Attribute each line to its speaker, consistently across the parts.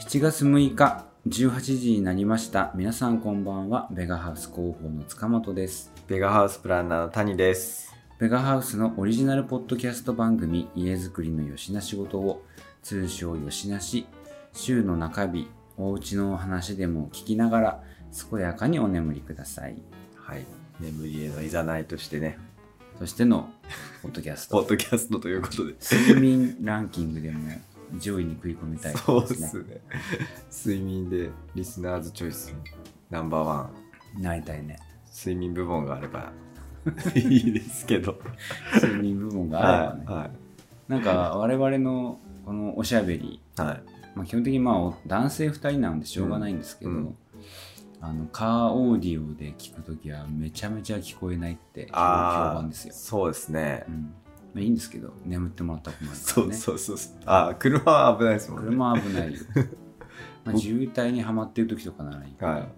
Speaker 1: 7月6日18時になりました皆さんこんばんはベガハウス広報の塚本です
Speaker 2: ベガハウスプランナーの谷です。
Speaker 1: ベガハウスのオリジナルポッドキャスト番組家づくりのよしな仕事を通称よしなし週の中日おうちの話でも聞きながら健やかにお眠りください
Speaker 2: はい。眠りへのいざないとしてね、
Speaker 1: そしてのポッドキャス
Speaker 2: ポ
Speaker 1: ト
Speaker 2: ッドキャストということで。
Speaker 1: 睡眠ランキングでも上位に食い込みたい
Speaker 2: そう
Speaker 1: で
Speaker 2: すすね。睡眠でリスナーズチョイスナンバーワン。
Speaker 1: なりたいね
Speaker 2: 睡眠部門があれば いいですけど。
Speaker 1: 睡眠部門があればね、
Speaker 2: は
Speaker 1: なんか我々のこのおしゃべり
Speaker 2: い。はい。
Speaker 1: まあ、基本的にまあお男性2人なのでしょうがないんですけど、
Speaker 2: うんうん
Speaker 1: あのカーオーディオで聞くときはめちゃめちゃ聞こえないって評判ですよ、
Speaker 2: そうですね
Speaker 1: う。んまあ、いいんですけど眠ってもらったら困るからね
Speaker 2: そうそうそうそう。ああ、車は危ないですもんね。
Speaker 1: 車は危ないよ、まあ、渋滞にはまってる時とかならいいけど、
Speaker 2: はい。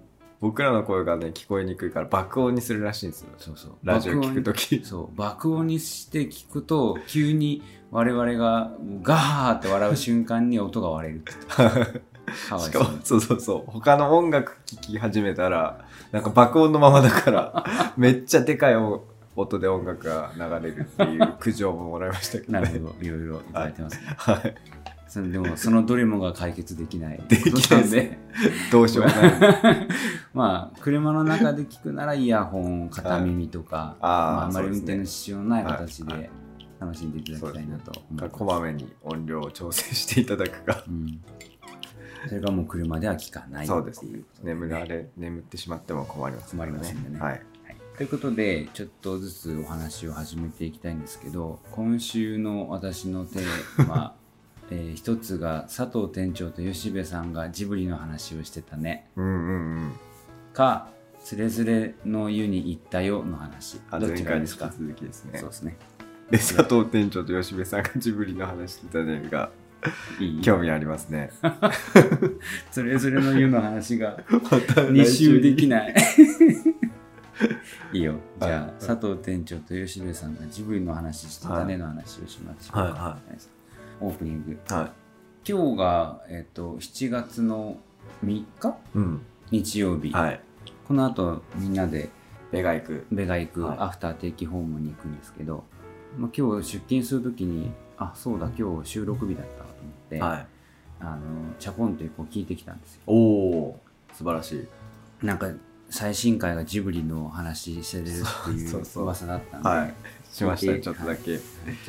Speaker 2: 僕らの声がね、聞こえにくいから爆音にするらしいんですよ。
Speaker 1: そうそう
Speaker 2: ラジオ聞く
Speaker 1: 爆
Speaker 2: とき
Speaker 1: 音。そう爆音にして聞くと急に我々がガーって笑う瞬間に音が割れるって か
Speaker 2: し
Speaker 1: そう
Speaker 2: かもそうそうそう。他の音楽聴き始めたらなんか爆音のままだから めっちゃでかい音音で音楽が流れるっていう苦情ももらいましたけど、
Speaker 1: なるほど。いろいろいただいてます。ね
Speaker 2: はい。
Speaker 1: そのでもそのどれもが解決できない。
Speaker 2: できない
Speaker 1: で
Speaker 2: どうしようもない。
Speaker 1: まあ車の中で聞くならイヤホン片耳とか、
Speaker 2: あー
Speaker 1: まあ、あんまり運転の支障のない形
Speaker 2: はい。
Speaker 1: で楽しんでいただきたいなと思って
Speaker 2: こまめに音量を調整していただくか。
Speaker 1: うん、それがもう車では聞かない
Speaker 2: そうですね。眠られ眠ってしまっても困りますから
Speaker 1: 困りますんでね。
Speaker 2: はい。
Speaker 1: はい、ということでちょっとずつお話を始めていきたいんですけど今週の私のテーマ、えー一つが佐藤店長と吉部さんがジブリの話をしてたね。
Speaker 2: うんうんうん。
Speaker 1: か「つれづれの湯に行ったよ」の話。
Speaker 2: あ
Speaker 1: どっちがですか？
Speaker 2: 続きですね。
Speaker 1: そうですね。
Speaker 2: で佐藤店長と吉部さんがジブリの話してたねが
Speaker 1: いい。
Speaker 2: 興味ありますね。
Speaker 1: つれづれの湯の話が
Speaker 2: また
Speaker 1: 2週でき
Speaker 2: い
Speaker 1: ない。いいよ。じゃあ、
Speaker 2: はい
Speaker 1: 佐藤店長と吉部さんがジブリの話してたねの話をしましょうか、
Speaker 2: はいは
Speaker 1: オープニング。
Speaker 2: は
Speaker 1: 今日が、えっと7月の3日？
Speaker 2: いうん。
Speaker 1: 日曜日、
Speaker 2: はい。
Speaker 1: この後みんなで
Speaker 2: ベガ行く。
Speaker 1: ベガ行く、
Speaker 2: はい。
Speaker 1: アフター定期訪問に行くんですけど、まあ、今日出勤するときにあそうだ今日収録日だった
Speaker 2: はい。
Speaker 1: あのチャポンってこう聞いてきたんですよ。
Speaker 2: おお素晴らしい。
Speaker 1: なんか最新回がジブリの話してるっていう噂だったんで
Speaker 2: はい。しましたちょっとだけ。
Speaker 1: ちょっ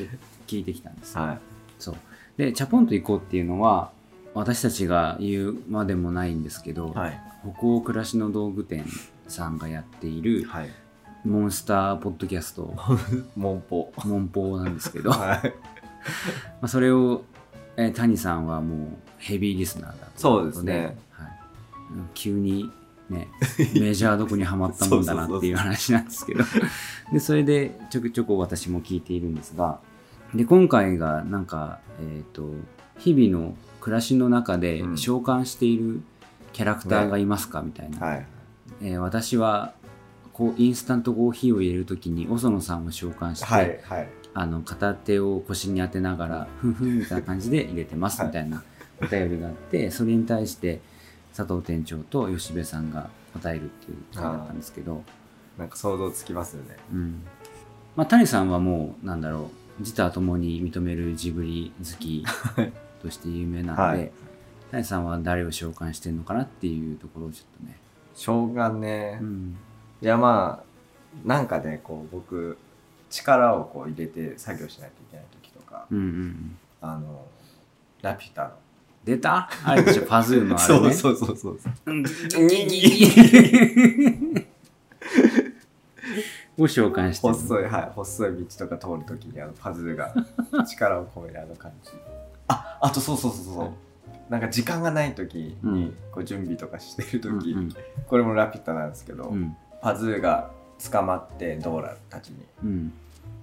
Speaker 1: と聞いてきたんですよ。
Speaker 2: はい。
Speaker 1: そう。でチャポンと行こうっていうのは私たちが言うまでもないんですけど、
Speaker 2: はい。
Speaker 1: 北欧暮らしの道具店さんがやっている
Speaker 2: はい。
Speaker 1: モンスターポッドキャスト。
Speaker 2: モンポ。
Speaker 1: モンポなんですけど、ま
Speaker 2: はい。
Speaker 1: あそれを、えー谷さんはもうヘビーリスナーだ
Speaker 2: そうですね。
Speaker 1: はい、急にね メジャーどこにはまったもんだなっていう話なんですけど。でそれでちょくちょく私も聞いているんですが。で今回がなんか、えー、と日々の暮らしの中で
Speaker 2: うん。
Speaker 1: 召喚しているキャラクターがいますか、みたいな、
Speaker 2: はい。
Speaker 1: えー私はこうインスタントコーヒーを入れるときに細野さんを召喚して、
Speaker 2: はいはい
Speaker 1: あの片手を腰に当てながらふんふんみたいな感じで入れてます
Speaker 2: はい。
Speaker 1: みたいなお便りがあってそれに対して佐藤店長と吉部さんが答えるっていう回だったんですけど、
Speaker 2: なんか想像つきますよね。
Speaker 1: うん。まあ、谷さんはもうなんだろう自他ともに認めるジブリ好きとして有名なので、
Speaker 2: はい。
Speaker 1: 谷さんは誰を召喚してるのかなっていうところをちょっとね、
Speaker 2: 召喚ね
Speaker 1: うん。
Speaker 2: いやまあなんかねこう僕力をこう入れて作業しないといけない時とか
Speaker 1: うんうんうん、
Speaker 2: あのラピュタの。
Speaker 1: 出た？あれでしょパズーのあれね。
Speaker 2: そうそうそうそう
Speaker 1: う。んを召喚してる
Speaker 2: 細いはい。細い道とか通る時にあのパズルが力を込めるあの感じ。ああとそうそうそうそう、
Speaker 1: はい。
Speaker 2: なんか時間がない時
Speaker 1: うん
Speaker 2: にこう準備とかしてる時、
Speaker 1: うん。
Speaker 2: これもラピュタなんですけど、
Speaker 1: うん。
Speaker 2: パズーが捕まってドーラたちに。
Speaker 1: うん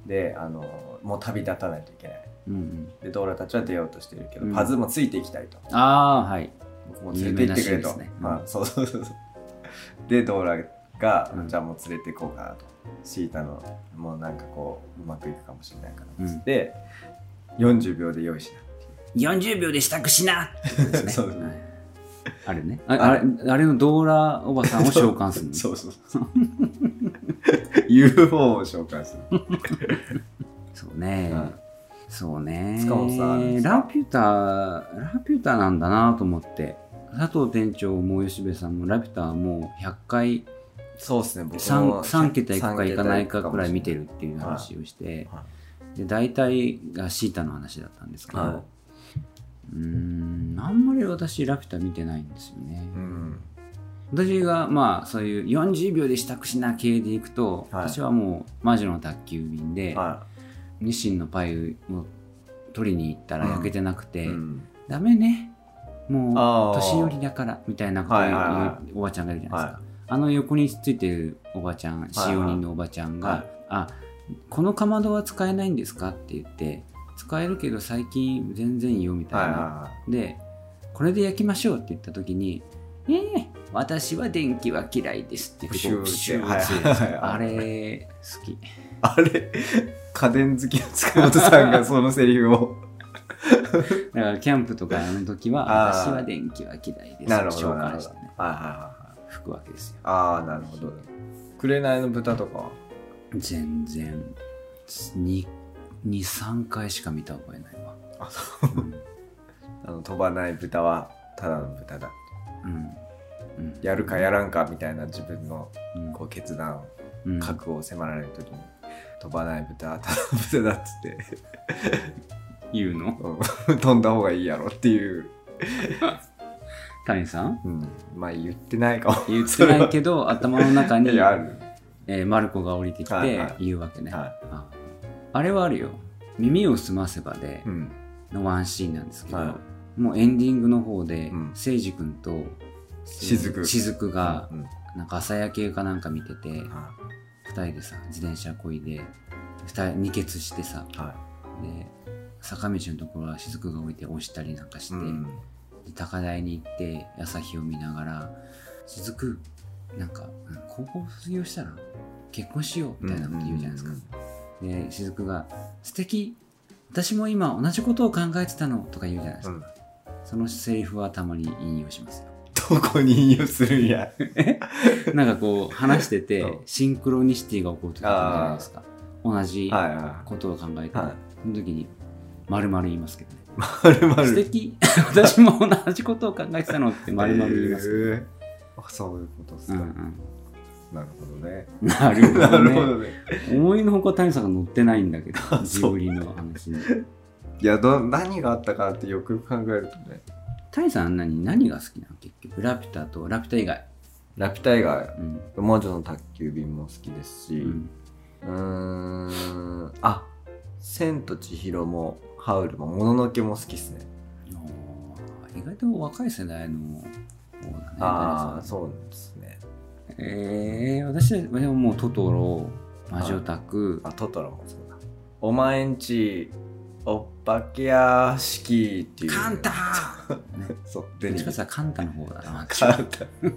Speaker 2: であのもう旅立たないといけない。
Speaker 1: うんうん。
Speaker 2: でドーラたちは出ようとしてるけど、
Speaker 1: うん。
Speaker 2: パズーもついていきたいと。
Speaker 1: ああはい。
Speaker 2: 僕も連れて行ってくれと、そうそうそうそう。でドーラが、
Speaker 1: うん。
Speaker 2: じゃあもう連れて行こうかなと。シータのもうなんかこううまくいくかもしれないからっつって、40秒で用意しなっていう。
Speaker 1: 40秒で支度しな。ってことですねあれね。ああれあれのドーラおばさんを召喚するの？
Speaker 2: そうそうそう UFO を召喚する。
Speaker 1: そうね、
Speaker 2: うん
Speaker 1: そうね。
Speaker 2: 塚本さん
Speaker 1: ラピュタラピュタなんだなと思って。佐藤店長も吉部さんもラピュタはもう100回
Speaker 2: そうですね。僕
Speaker 1: 3, 3桁いくかいかないかくらい見てるっていう
Speaker 2: はい
Speaker 1: 話をして、
Speaker 2: は
Speaker 1: で大体がシータの話だったんですけど、
Speaker 2: は
Speaker 1: うーんあんまり私ラピュタ見てないんですよね、
Speaker 2: うん
Speaker 1: 私がまあそういう40秒で支度しな系でいくと、
Speaker 2: はい。
Speaker 1: 私はもう魔女の宅急便で、
Speaker 2: は
Speaker 1: ニシンのパイを取りに行ったら焼けてなく
Speaker 2: い
Speaker 1: て、
Speaker 2: うん。
Speaker 1: ダメね。もう年寄りだからみたいなことを言う
Speaker 2: はいはいは
Speaker 1: おばちゃんがいるじゃないですか、
Speaker 2: は
Speaker 1: あの横についてるおばちゃん使用人のおばちゃんが「
Speaker 2: はい。
Speaker 1: あこのかまどは使えないんですか?」って言って「使えるけど最近全然いいよ」みたいな、
Speaker 2: はいは
Speaker 1: でこれで焼きましょうって言った時に「ええ私は電気は嫌いです」って
Speaker 2: プ
Speaker 1: プシュ
Speaker 2: シュー
Speaker 1: あれ好き。
Speaker 2: あれ家電好きの塚本さんがそのセリフを。
Speaker 1: だからキャンプとかの時は私は電気は嫌いです
Speaker 2: なるほど
Speaker 1: 紹
Speaker 2: なるほど。はいはいはい。はい
Speaker 1: 吹くわけですよ。
Speaker 2: ああなるほど。紅の豚とかは？
Speaker 1: 全然。23回しか見た覚えないわ。
Speaker 2: あそう。
Speaker 1: うん。
Speaker 2: あの飛ばない豚はただの豚だ。
Speaker 1: うんうん
Speaker 2: やるかやらんかみたいな自分の
Speaker 1: うん。
Speaker 2: こう決断
Speaker 1: うん。
Speaker 2: 覚悟を迫られる時に飛ばない豚はただの豚だっつって。
Speaker 1: 言うの？
Speaker 2: うん。飛んだ方がいいやろっていう、
Speaker 1: 谷さん？
Speaker 2: うん、まあ言ってないかも。
Speaker 1: 言ってないけど 頭の中に
Speaker 2: ある。
Speaker 1: えーマルコが降りてきて
Speaker 2: はいはい。
Speaker 1: 言うわけね、
Speaker 2: は
Speaker 1: ああれはあるよ。耳を澄ませばで
Speaker 2: うん。
Speaker 1: のワンシーンなんですけど、
Speaker 2: は
Speaker 1: もうエンディングの方で、
Speaker 2: うん。
Speaker 1: 誠司君と
Speaker 2: 雫
Speaker 1: 雫が
Speaker 2: うん。
Speaker 1: なんか朝焼けかなんか見てて、
Speaker 2: は
Speaker 1: 二人でさ自転車こいで二人二血してさ
Speaker 2: い。は
Speaker 1: で坂道のところは雫が置いて押したりなんかして、
Speaker 2: いうん。
Speaker 1: で高台に行って朝日を見ながら「雫なんかうん高校卒業したら結婚しよう」みたいなこと言うじゃないですか。で雫が「素敵私も今同じことを考えてたの」とか言うじゃないですか。
Speaker 2: うん。
Speaker 1: そのセリフはたまに引用しますよ。
Speaker 2: どこに引用するんや。
Speaker 1: なんかこう話してて
Speaker 2: う。ん
Speaker 1: シンクロニシティが起こる時あるじゃないですか。同じ
Speaker 2: はいは
Speaker 1: ことを考えて、
Speaker 2: はい。
Speaker 1: その時に丸々言いますけどね。
Speaker 2: いまるま
Speaker 1: 素
Speaker 2: る
Speaker 1: 敵。私も同じことを考えてたのって丸々言いますけど、
Speaker 2: へーあそういうことですか、
Speaker 1: うんうん。
Speaker 2: なるほどね。
Speaker 1: なるほ
Speaker 2: な
Speaker 1: どね。思いのほか谷さんが乗ってないんだけど、ジブリの話に。
Speaker 2: いやど何があったかなってよくよく考えるとね
Speaker 1: 谷さん何何が好きなの？結局。ラピュタとラピュタ以外。
Speaker 2: ラピュタ以外。
Speaker 1: うん。
Speaker 2: 魔女の宅急便も好きですし、
Speaker 1: うん。
Speaker 2: ん。あ千と千尋もハウルももののけも好きっすね。
Speaker 1: 意外と若い世代の方だね。
Speaker 2: ああそうですね。
Speaker 1: えー、私はでももうトトロ、魔女宅、
Speaker 2: あトトロもそうだ。お前んちおっぱけ屋敷っていう。
Speaker 1: カンタね
Speaker 2: そうデニー
Speaker 1: 言ったらカンタの方だな。
Speaker 2: カンタ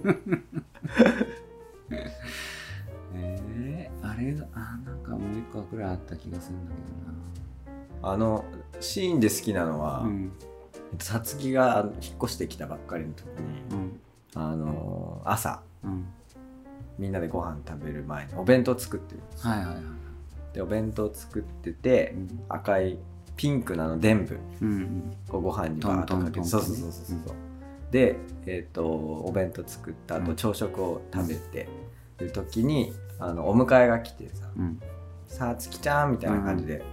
Speaker 1: えー、あれが、あ、なんかもう一個くらいあった気がするんだ
Speaker 2: あのシーンで好きなのは。さつきが引っ越してきたばっかりの時に、
Speaker 1: うん。
Speaker 2: あのー朝
Speaker 1: うん。
Speaker 2: みんなでご飯食べる前にお弁当作ってるんです
Speaker 1: はいはいはい。
Speaker 2: でお弁当作ってて、
Speaker 1: うん
Speaker 2: 赤いピンクなの伝部
Speaker 1: うん
Speaker 2: ご飯にバーッとかけて。そうそうそうそうそう、で、えっとお弁当作った後、
Speaker 1: うん。
Speaker 2: 朝食を食べてる時にあのお迎えが来てさ
Speaker 1: うん。
Speaker 2: 「さあつきちゃん」みたいな感じで。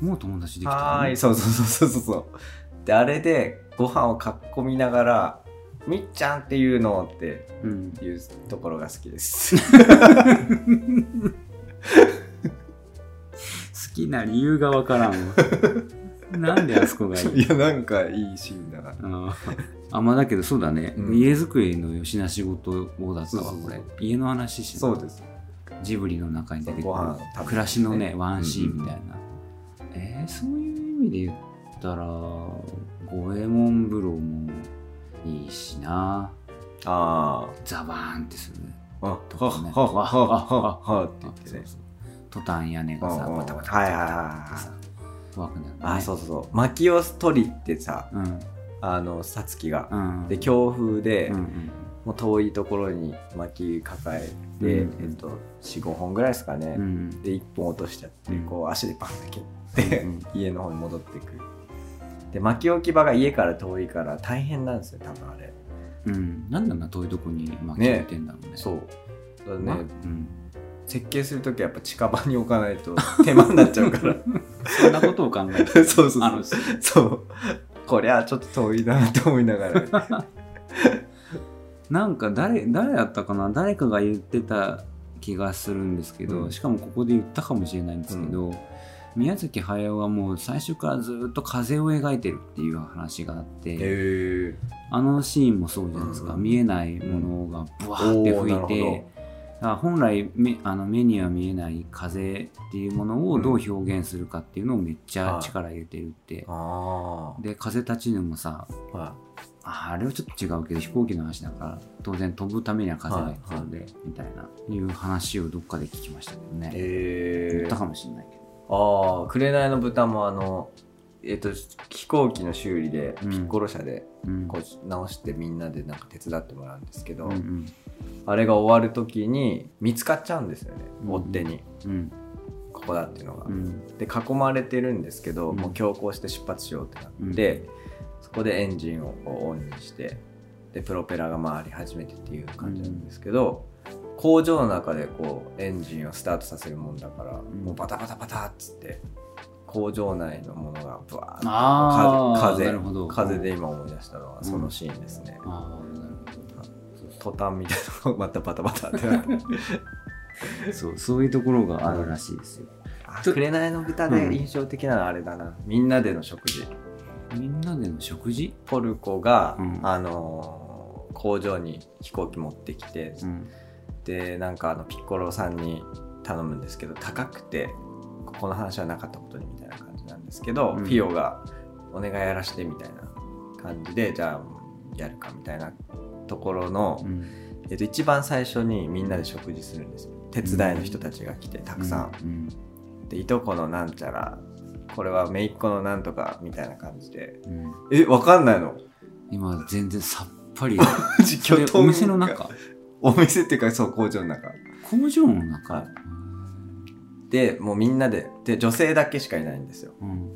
Speaker 1: もう友達「できたの？
Speaker 2: はーい」そうそうそうそうそうであれでご飯をかっこみながら「みっちゃんっていうの」って
Speaker 1: うん。
Speaker 2: いうところが好きです。
Speaker 1: 好 きな理由がわからんわ。なんであそこがいい？
Speaker 2: いやなんかいいシーンだな。
Speaker 1: あまあだけどそうだね。
Speaker 2: うん。
Speaker 1: 家づくりのよしな仕事をだったわ、
Speaker 2: そうそう
Speaker 1: これ。家の話し
Speaker 2: そうです。
Speaker 1: ジブリの中に出てくる。
Speaker 2: ご飯食べて。ね
Speaker 1: 暮らしのね、ワンシーンみたいな。えー、そういう意味で言ったら、五右衛門風呂もいいしな。
Speaker 2: あ
Speaker 1: ザバーンってする。
Speaker 2: あは
Speaker 1: とかね。
Speaker 2: はははははって言ってね。
Speaker 1: そうそうトタン屋根がさ、
Speaker 2: うんうん。
Speaker 1: バタバタバタバタってさ。怖くなる、ね、
Speaker 2: あそうそうそう。薪を取りってさ
Speaker 1: うん。
Speaker 2: あのさつきが。
Speaker 1: うん
Speaker 2: で強風で、
Speaker 1: うんうん。
Speaker 2: もう遠いところに薪抱えて、
Speaker 1: うん
Speaker 2: えっと、45本ぐらいですかね、
Speaker 1: うん
Speaker 2: で1本落としちゃって、
Speaker 1: うん。
Speaker 2: こう足でバンって蹴って、
Speaker 1: うん
Speaker 2: 家の方に戻ってくる。で薪置き場が家から遠いから大変なんですよ多分あれ。
Speaker 1: うん、なんであんな遠いとこに巻き置いてんだろうね。
Speaker 2: そう。だから
Speaker 1: ま
Speaker 2: ね
Speaker 1: うん、
Speaker 2: 設計する時はやっぱ近場に置かないと 手間になっちゃうから。
Speaker 1: そんなことを考えて
Speaker 2: そうそうそう。そう。こりゃちょっと遠いなと思いながら。
Speaker 1: なんか誰誰だったかな？誰かが言ってた気がするんですけど、
Speaker 2: うん。
Speaker 1: しかもここで言ったかもしれないんですけど、宮崎駿はもう最初からずっと風を描いてるっていう話があって、あのシーンもそうじゃないですか、
Speaker 2: うん。
Speaker 1: 見えないものがブワーって吹いて、本来目あの目には見えない風っていうものをどう表現するかっていうのをめっちゃ力入れてるって、
Speaker 2: あ
Speaker 1: で風立ちぬもさ
Speaker 2: あは
Speaker 1: ああれはちょっと違うけど飛行機の話だから当然飛ぶためには風が必要で、みたいないう話をどっかで聞きましたけどね、
Speaker 2: え
Speaker 1: 言ったかもしれないけど。
Speaker 2: ああ紅の豚もあのえっと飛行機の修理で
Speaker 1: うん。
Speaker 2: ピッコロ車で
Speaker 1: うん。
Speaker 2: こう直してみんなでなんか手伝ってもらうんですけど、
Speaker 1: うんうん
Speaker 2: あれが終わる時に見つかっちゃうんですよね、
Speaker 1: うん。
Speaker 2: 追っ手に。
Speaker 1: うん。
Speaker 2: ここだっていうのが、
Speaker 1: うん。
Speaker 2: で囲まれてるんですけど、
Speaker 1: うん。
Speaker 2: もう強行して出発しようってなって、そこでエンジンをオンにしてでプロペラが回り始めてっていう感じなんですけど、工場の中でこうエンジンをスタートさせるもんだから、
Speaker 1: ん。
Speaker 2: もうバタバタバタっつって工場内のものがブワーッと風風で今思い出したのはそのシーンですね、
Speaker 1: ああなる
Speaker 2: トタンみたいなのがまたバタバタってなって
Speaker 1: そうそういうところがあるらしいですよ。
Speaker 2: 紅の豚で印象的なのはあれだな、みんなでの食事。
Speaker 1: みんなでの食事？
Speaker 2: ポルコが、
Speaker 1: うん。
Speaker 2: あのー工場に飛行機持ってきて、
Speaker 1: うん。
Speaker 2: でなんかあのピッコロさんに頼むんですけど高くてここの話はなかったことにみたいな感じなんですけど、
Speaker 1: うん。
Speaker 2: ピオが「お願いやらして」みたいな感じでじゃあやるかみたいなところの、
Speaker 1: うん。
Speaker 2: えっと、一番最初にみんなで食事するんですよ。手伝いの人たちが来てたくさん、
Speaker 1: うん。
Speaker 2: でいとこのなんちゃらこれは姪っ子のなんとかみたいな感じで
Speaker 1: うん。
Speaker 2: えわかんないの？
Speaker 1: 今全然さっぱり。お店の中？
Speaker 2: お店っていうかそう工場の中。
Speaker 1: 工場の中、
Speaker 2: はい。でもうみんなでで女性だけしかいないんですよ。
Speaker 1: うん。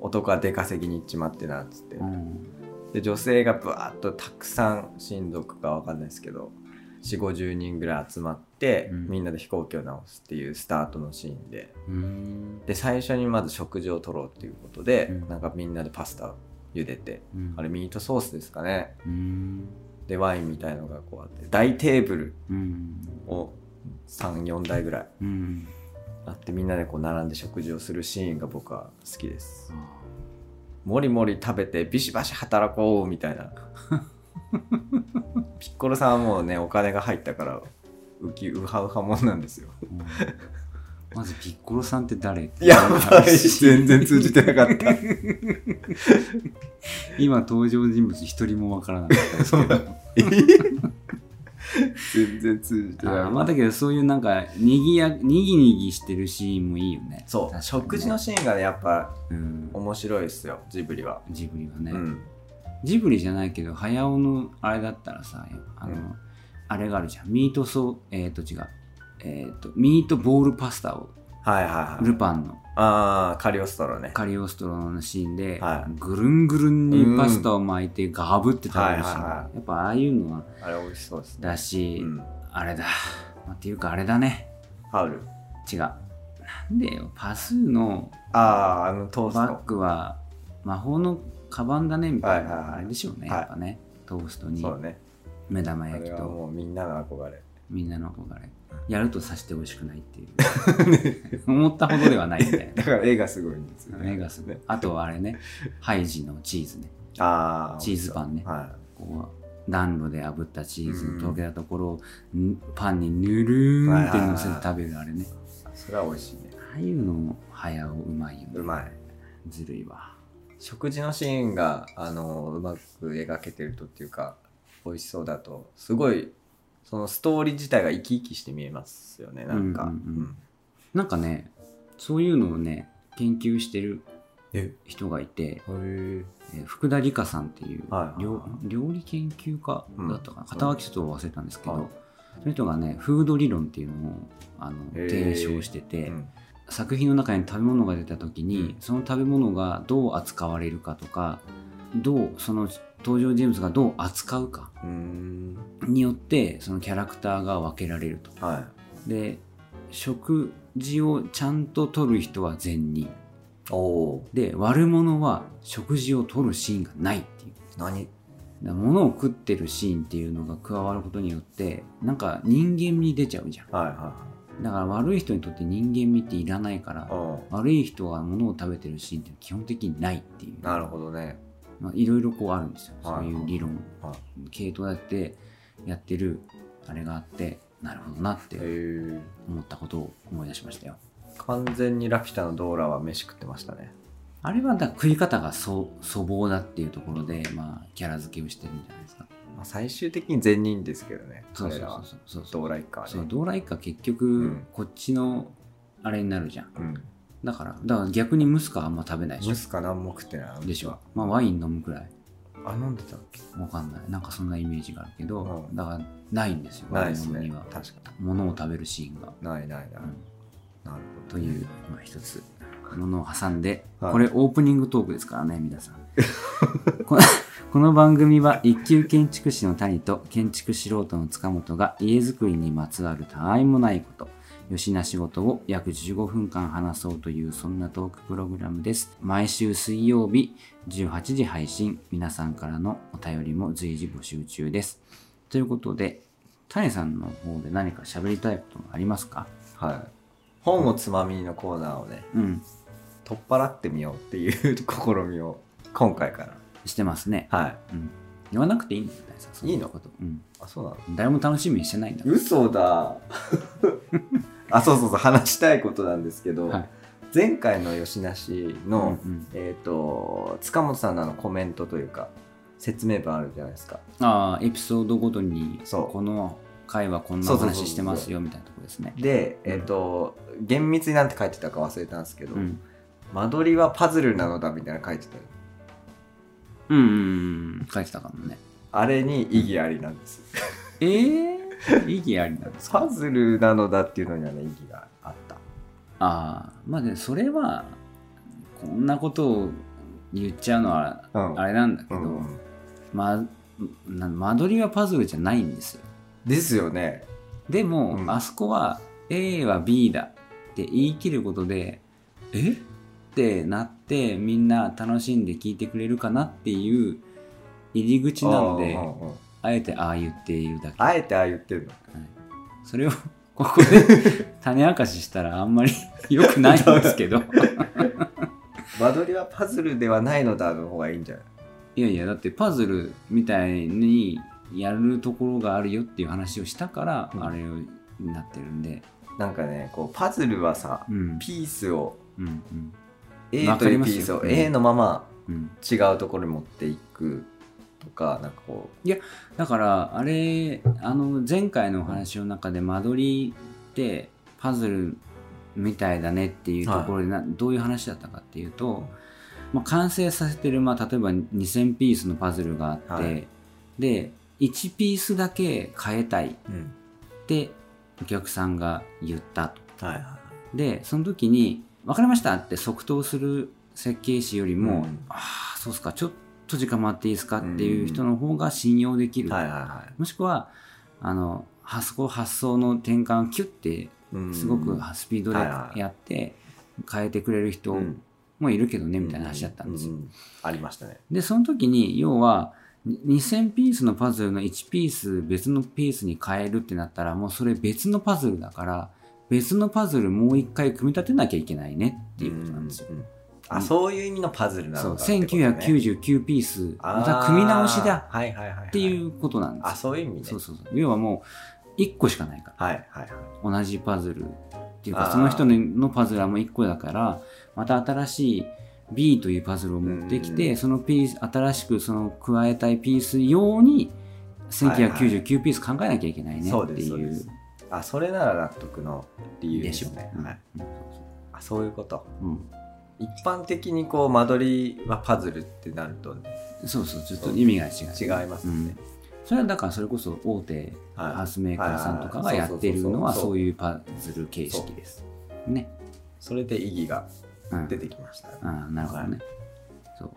Speaker 2: 男は出稼ぎに行っちまってなっつって、
Speaker 1: うん
Speaker 2: で女性がブワーッとたくさん親族かわかんないですけど4 5 0人ぐらい集まって、
Speaker 1: うん。
Speaker 2: みんなで飛行機を直すっていうスタートのシーンで。
Speaker 1: うん。
Speaker 2: で最初にまず食事を取ろうっていうことで、
Speaker 1: うん。
Speaker 2: なんかみんなでパスタを茹でて
Speaker 1: うん。
Speaker 2: あれミートソースですかね。
Speaker 1: うん。
Speaker 2: でワインみたいのがこうあって大テーブル
Speaker 1: うん。
Speaker 2: を34台ぐらい
Speaker 1: うん。
Speaker 2: あってみんなでこう並んで食事をするシーンが僕は好きです。
Speaker 1: あ
Speaker 2: もりもり食べてビシバシ働こうみたいな。ピッコロさんはもうねお金が入ったからウキウハウハもんなんですよ。
Speaker 1: ーうん。まずピッコロさんって誰？
Speaker 2: やばい全然通じてなかった。
Speaker 1: 今登場人物一人もわからなかったですけど
Speaker 2: 全然通じてなかった
Speaker 1: あーまあだけどそういうなんかにぎやにぎにぎしてるシーンもいいよね。
Speaker 2: そう、食事のシーンがねやっぱ
Speaker 1: うん。
Speaker 2: 面白いですよジブリは、
Speaker 1: ジブリはね、
Speaker 2: うん。
Speaker 1: ジブリじゃないけど早尾のあれだったらさあの、
Speaker 2: うん。
Speaker 1: あれがあるじゃん。ミートソーえっ、と違う。えっ、とミートボールパスタを
Speaker 2: はいはいはい。
Speaker 1: ルパンの。
Speaker 2: ああカリオストロね。
Speaker 1: カリオストロのシーンで、
Speaker 2: はい。
Speaker 1: ぐるんぐるんにパスタを巻いてガブって食べるシーン、
Speaker 2: はいはいは
Speaker 1: やっぱああいうのは
Speaker 2: あれ美味しそうですね。
Speaker 1: だし、
Speaker 2: うん。
Speaker 1: あれだ、まあっていうかあれだね。
Speaker 2: ハウル。
Speaker 1: 違う。なんでよパスーの
Speaker 2: あああのトース
Speaker 1: バッ
Speaker 2: ト
Speaker 1: グは魔法のカバンだねみたいな、
Speaker 2: はいはいはい。
Speaker 1: あれでしょうね
Speaker 2: はい。
Speaker 1: やっぱね、トーストに。目玉焼きと。
Speaker 2: もうみんなの憧れ
Speaker 1: みんなの憧れ。やるとさして美味しくないっていう。思ったほどではないみたい
Speaker 2: だから絵がすごいんですよ
Speaker 1: な
Speaker 2: ね。
Speaker 1: 目がすごい。あとはあれね。ハイジのチーズね。
Speaker 2: ああ
Speaker 1: チーズパンね。
Speaker 2: は
Speaker 1: こう暖炉で炙ったチーズ
Speaker 2: うん。
Speaker 1: 溶けたところをんパンにぬるーんって乗せて食べるあれね。
Speaker 2: い。それは美味しいね。
Speaker 1: ああいうの早尾うまいよね。
Speaker 2: うまい。
Speaker 1: ずるいわ。
Speaker 2: 食事のシーンがあのうまく描けてるとっていうか美味しそうだとすごいそのストーリー自体が生き生きして見えますよねなんか、
Speaker 1: うんうんうん。なんかねそういうのをね研究してる
Speaker 2: え。
Speaker 1: 人がいて、
Speaker 2: へえ
Speaker 1: えー福田理香さんっていう
Speaker 2: はい
Speaker 1: 料料理研究家だったかな、
Speaker 2: うん。
Speaker 1: 肩書きちょっと忘れたんですけど、
Speaker 2: はい。
Speaker 1: その人がねフード理論っていうのをあの提唱してて、
Speaker 2: うん。
Speaker 1: 作品の中に食べ物が出た時に、
Speaker 2: うん。
Speaker 1: その食べ物がどう扱われるかとかどうその登場人物がどう扱うかによってそのキャラクターが分けられると。
Speaker 2: は
Speaker 1: で食事をちゃんと取る人は善人。で悪者は食事を取るシーンがないっていう。
Speaker 2: 何？
Speaker 1: 物を食ってるシーンっていうのが加わることによってなんか人間味出ちゃうじゃん。
Speaker 2: はいは
Speaker 1: だから悪い人にとって人間味っていらないから悪い人が物を食べてるシーンって基本的にないっていう。
Speaker 2: なるほどね
Speaker 1: まあ、いろいろこうあるんですよ、
Speaker 2: はい。
Speaker 1: そういう理論。
Speaker 2: は
Speaker 1: 系統だってやってるあれがあってなるほどなって思ったことを思い出しましたよ。
Speaker 2: 完全にラピュタのドーラは飯食ってましたね。
Speaker 1: あれはだ食い方がそ粗暴だっていうところで、まあ、キャラ付けをしてるんじゃないですか。
Speaker 2: まあ最終的に善人ですけどね。
Speaker 1: そうそうそうそうそう。
Speaker 2: ドーラ一家はね
Speaker 1: そうドーラ一家結局、
Speaker 2: ん。
Speaker 1: こっちのあれになるじゃん。
Speaker 2: うん
Speaker 1: だからだから逆にムスカあんま食べないでし
Speaker 2: ムスか何も食ってない。
Speaker 1: ょでしょ、まあ、ワイン飲むくらい。
Speaker 2: あ飲んでたっけ？
Speaker 1: わかんない。なんかそんなイメージがあるけど、
Speaker 2: うん。
Speaker 1: だからないんですよ
Speaker 2: ないですね。
Speaker 1: ワイン飲むには。
Speaker 2: 確か
Speaker 1: 物を食べるシーンが、
Speaker 2: にないないない、
Speaker 1: うん。
Speaker 2: なるほ
Speaker 1: という、まあ、一つ。ものを挟んで、
Speaker 2: はい。
Speaker 1: これオープニングトークですからね皆さん。この この番組は一級建築士の谷と建築素人の塚本が家づくりにまつわるたわいもないことよしな仕事を約15分間話そうというそんなトークプログラムです。毎週水曜日18時配信。皆さんからのお便りも随時募集中です。ということで谷さんの方で何か喋りたいこともありますか？
Speaker 2: どはい。本をつまみのコーナーをね
Speaker 1: うん。
Speaker 2: 取っ払ってみようっていう試みを今回から。
Speaker 1: してますね。
Speaker 2: はい。
Speaker 1: うん、言わなくていいんだよ谷さん。そんない
Speaker 2: の？
Speaker 1: こと、うん、
Speaker 2: あそうなの？
Speaker 1: 誰も楽しみにしてないんだ
Speaker 2: 嘘だ あそうそうそう話したいことなんですけど、
Speaker 1: はい。
Speaker 2: 前回の吉なしの、
Speaker 1: うんうん。
Speaker 2: えっ、と塚本さんのあのコメントというか説明文あるじゃないですか。
Speaker 1: ああエピソードごとに
Speaker 2: そう。
Speaker 1: この回はこんな話してますよみたいなとこですね。
Speaker 2: でえっ、と厳密になんて書いてたか忘れたんですけど、
Speaker 1: うん。
Speaker 2: 間取りはパズルなのだみたいなの書いてたよ。
Speaker 1: うんうんうん書いてたかもね。
Speaker 2: あれに意義ありなんです。
Speaker 1: ええー、意義ありなんですか？
Speaker 2: パズルなのだっていうのにはね意義があった。
Speaker 1: ああまあでそれはこんなことを言っちゃうのは
Speaker 2: うん。
Speaker 1: あれなんだけど、
Speaker 2: うん
Speaker 1: まな間取りはパズルじゃないんですよ。
Speaker 2: ですよね。
Speaker 1: でも、
Speaker 2: うん。
Speaker 1: あそこは A は B だって言い切ることでえ？ってなってみんな楽しんで聞いてくれるかなっていう入り口なので
Speaker 2: うんうんうん
Speaker 1: あえてああ言っているだけ、
Speaker 2: あえてああ言ってるの？
Speaker 1: それをここで 種明かししたらあんまり良くないんですけど。
Speaker 2: 間取りはパズルではないのだの方がいいんじゃない？
Speaker 1: いやいやだってパズルみたいにやるところがあるよっていう話をしたから、
Speaker 2: うん。
Speaker 1: あれになってるんで。
Speaker 2: なんかねこうパズルはさ
Speaker 1: うん。
Speaker 2: ピースを
Speaker 1: うんうん。
Speaker 2: A
Speaker 1: わ
Speaker 2: という
Speaker 1: ますよ。
Speaker 2: ピースを
Speaker 1: うん。
Speaker 2: A のまま
Speaker 1: うん。
Speaker 2: 違うところに持っていくとかなんかこ
Speaker 1: だからあれあの前回のお話の中で間取りってパズルみたいだねっていうところでな、どういう話だったかっていうと、まあ、完成させてる、まあ、例えば2000ピースのパズルがあって、
Speaker 2: はい。
Speaker 1: で1ピースだけ変えたいってお客さんが言ったと。
Speaker 2: はいは
Speaker 1: でその時に「分かりました」って即答する設計士よりも「
Speaker 2: うん。
Speaker 1: ああそうっすかちょっと時間待っていいですか」っていう人の方が信用できる。
Speaker 2: いはいはいはい。
Speaker 1: もしくはあの発想発想の転換をキュッて
Speaker 2: うん
Speaker 1: すごくスピードでやって変えてくれる人
Speaker 2: うん。
Speaker 1: もいるけどねみたいな話だったんですよ。
Speaker 2: ありましたね。
Speaker 1: でその時に要はに2000ピースのパズルの1ピース別のピースに変えるってなったらもうそれ別のパズルだから別のパズルもう一回組み立てなきゃいけないねっていうことなんですよ。
Speaker 2: うんうんあそういう意味のパズルな
Speaker 1: そう
Speaker 2: のかね
Speaker 1: 1999ピース。また組み直しだ。
Speaker 2: はいはいはいはい。
Speaker 1: っていうことなんです。よ
Speaker 2: あそういう意味ね。
Speaker 1: そうそうそう。要はもう1個しかないから。
Speaker 2: はいはいはい。
Speaker 1: 同じパズルっていうかその人のパズルはもう1個だからまた新しい B というパズルを持ってきて、
Speaker 2: うん。
Speaker 1: そのピース新しくその加えたいピース用に1999ピース考えなきゃいけないね
Speaker 2: そう
Speaker 1: っていう。
Speaker 2: あそれなら納得の理由
Speaker 1: でしょ
Speaker 2: ですね、はい、
Speaker 1: うん
Speaker 2: あそういうこと。
Speaker 1: うん
Speaker 2: 一般的にこう間取りはパズルってなると
Speaker 1: そうそうちょっと意味が違う。
Speaker 2: 違いますよね、
Speaker 1: それはだからそれこそ大手
Speaker 2: はい。
Speaker 1: ハウスメーカーさんとかがやってるのは
Speaker 2: そう
Speaker 1: いうパズル形式です。ね。
Speaker 2: それで意義が
Speaker 1: うん、
Speaker 2: 出てきました、
Speaker 1: ああなるほどね。そう。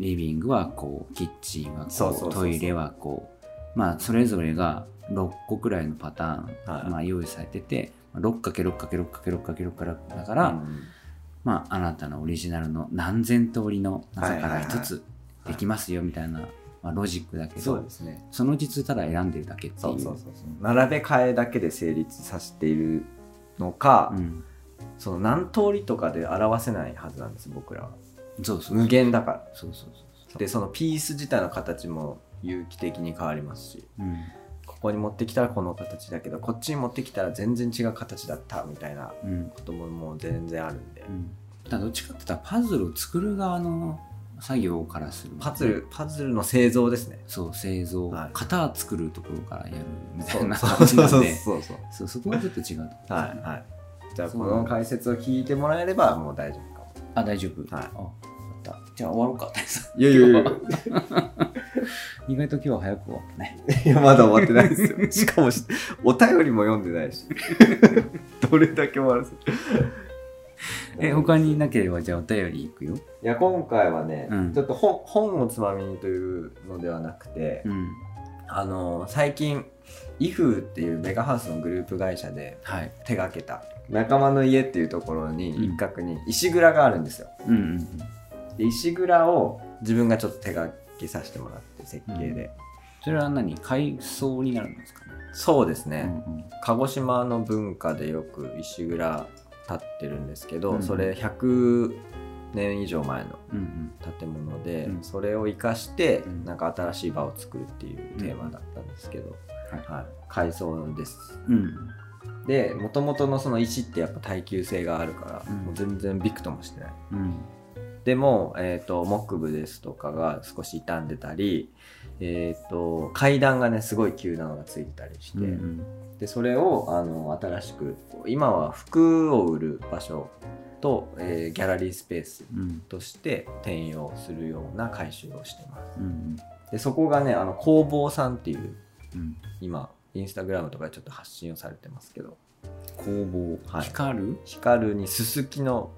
Speaker 1: リビングはこうキッチンはこうトイレはこう。まあそれぞれが6個くらいのパターン、
Speaker 2: はい。
Speaker 1: まあ、用意されてて 6×6×6×6×6 だから、
Speaker 2: うん
Speaker 1: まああなたのオリジナルの何千通りの中から一
Speaker 2: はい
Speaker 1: つできますよみたいな、まあ、ロジックだけど
Speaker 2: そうですね。
Speaker 1: その実ただ選んでるだけっていう。
Speaker 2: そうそうそう。そう並べ替えだけで成立させているのか、
Speaker 1: うん。
Speaker 2: その何通りとかで表せないはずなんです僕らは。
Speaker 1: そうそう
Speaker 2: 無限だから。
Speaker 1: そうそうそう。
Speaker 2: でそのピース自体の形も有機的に変わりますし
Speaker 1: うん。
Speaker 2: ここに持ってきたらこの形だけどこっちに持ってきたら全然違う形だったみたいな
Speaker 1: うん。
Speaker 2: ことももう全然あるんで、
Speaker 1: うん、だどっちかって言ったらパズルを作る側の作業からする
Speaker 2: パズルパズルの製造ですね。
Speaker 1: そう製造、
Speaker 2: はい。
Speaker 1: 型作るところからやるみたいな感じなんで。
Speaker 2: そうそう
Speaker 1: そうそこはちょっと違うね
Speaker 2: はいはい。じゃあこの解説を聞いてもらえればもう大丈夫か。も
Speaker 1: あ大丈夫。
Speaker 2: はい。
Speaker 1: あじゃあ終わろうか
Speaker 2: いやいやいや。
Speaker 1: 意外と今日は早く終わったね。
Speaker 2: いやまだ終わってないですよ。しかもしお便りも読んでないし。どれだけ終わらせる
Speaker 1: え他になければじゃあお便りいくよ。
Speaker 2: いや今回はね、
Speaker 1: うん。
Speaker 2: ちょっと本本をつまみにというのではなくて、
Speaker 1: うん。
Speaker 2: あの最近イフっていうメガハウスのグループ会社で
Speaker 1: はい。
Speaker 2: 手がけた仲間の家っていうところに
Speaker 1: うん。
Speaker 2: 一角に石蔵があるんですよ、
Speaker 1: うんうん
Speaker 2: で石蔵を自分がちょっと手がけさせてもらって設計で、
Speaker 1: それは何？階層になるんですかね？
Speaker 2: そうですね、
Speaker 1: うん。
Speaker 2: 鹿児島の文化でよく石蔵立ってるんですけど、
Speaker 1: うん。
Speaker 2: それ100年以上前の
Speaker 1: うんうん。
Speaker 2: 建物で、
Speaker 1: うん。
Speaker 2: それを生かして、
Speaker 1: うん。
Speaker 2: なんか新しい場を作るっていうテーマだったんですけど、
Speaker 1: はい。
Speaker 2: はい、改装です。
Speaker 1: うん。
Speaker 2: でもともとのその石ってやっぱ耐久性があるから、
Speaker 1: うん。
Speaker 2: もう全然びくともしてない。
Speaker 1: うん。
Speaker 2: でも、えー、と木部ですとかが少し傷んでたり、えー、と階段がねすごい急なのがついてたりして、
Speaker 1: うんうん。
Speaker 2: でそれをあの新しく今は服を売る場所と、えーギャラリースペース
Speaker 1: うん。
Speaker 2: として転用するような改修をしてます。
Speaker 1: うん
Speaker 2: でそこがねあの工房さんっていう
Speaker 1: うん。
Speaker 2: 今インスタグラムとかでちょっと発信をされてますけど。
Speaker 1: 工房、
Speaker 2: はい。
Speaker 1: 光る？
Speaker 2: 光るにすすきの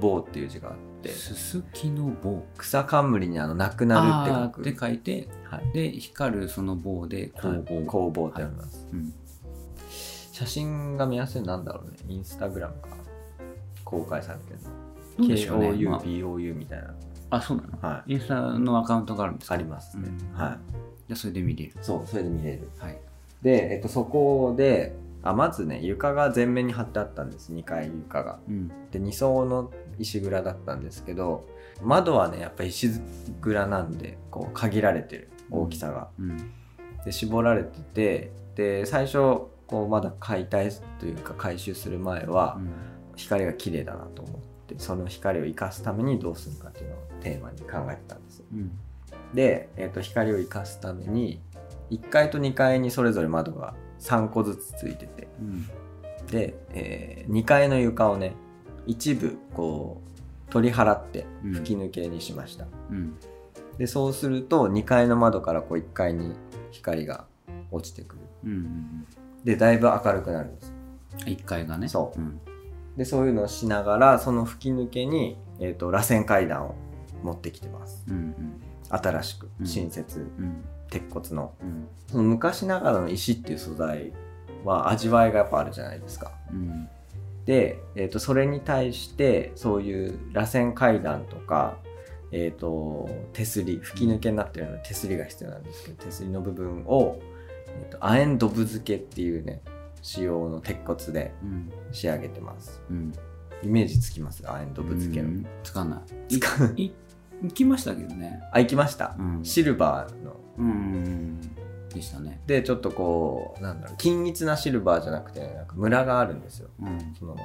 Speaker 2: 棒っていう字があって。
Speaker 1: すすきの棒。
Speaker 2: 草冠にあのなくなるって書く。
Speaker 1: って書いて
Speaker 2: はい、
Speaker 1: で光るその棒で工房、
Speaker 2: はい。工房。って読みます、
Speaker 1: うん。
Speaker 2: 写真が見やすいのなんだろうね。インスタグラムか。公開されてる
Speaker 1: どうでしょうね、
Speaker 2: KOUBOU みたいな、
Speaker 1: あ。あそうなの。
Speaker 2: は
Speaker 1: インスタのアカウントがあるんですか？
Speaker 2: ありますね、
Speaker 1: うん。
Speaker 2: はい。
Speaker 1: じゃあそれで見れる。
Speaker 2: そうそれで見れる。
Speaker 1: はい。
Speaker 2: で、えっと、そこであまずね床が全面に貼ってあったんです。2階床が。
Speaker 1: うん。
Speaker 2: で2層の石蔵だったんですけど窓はねやっぱ石蔵なんでこう限られてる大きさが、
Speaker 1: うん。
Speaker 2: で絞られててで最初こうまだ解体というか回収する前は、
Speaker 1: うん。
Speaker 2: 光が綺麗だなと思ってその光を生かすためにどうするかっていうのをテーマに考えてたんです
Speaker 1: うん。
Speaker 2: で、えー、と光を生かすために1階と2階にそれぞれ窓が3個ずつついてて
Speaker 1: うん。
Speaker 2: で、え2階の床をね一部こう取り払って
Speaker 1: うん。
Speaker 2: 吹き抜けにしました、
Speaker 1: うん。
Speaker 2: でそうすると2階の窓からこう1階に光が落ちてくる。
Speaker 1: うんうん
Speaker 2: でだいぶ明るくなるんです。
Speaker 1: 1階がね。
Speaker 2: そう。
Speaker 1: うん。
Speaker 2: でそういうのをしながらその吹き抜けに、えー、と螺旋階段を持ってきてます。
Speaker 1: うん。
Speaker 2: 新しく
Speaker 1: うん。
Speaker 2: 新設、
Speaker 1: うん。
Speaker 2: 鉄骨の。
Speaker 1: うん。
Speaker 2: その昔ながらの石っていう素材は味わいがやっぱあるじゃないですか。
Speaker 1: うん
Speaker 2: で、えー、とそれに対してそういう螺旋階段とか、えー、と手すり吹き抜けになってるような手すりが必要なんですけど手すりの部分を、えー、と亜鉛ドブ漬けっていうね仕様の鉄骨で
Speaker 1: うん。
Speaker 2: 仕上げてます。
Speaker 1: うん。
Speaker 2: イメージつきます？亜鉛ドブ漬けの、
Speaker 1: うん。つかない。
Speaker 2: つか
Speaker 1: い行きましたけどね。
Speaker 2: あ行きました、
Speaker 1: うん。
Speaker 2: シルバーの。
Speaker 1: うんでしたね。
Speaker 2: でちょっとこうなんだろう均一なシルバーじゃなくてなんかムラがあるんですよ。
Speaker 1: うん。
Speaker 2: その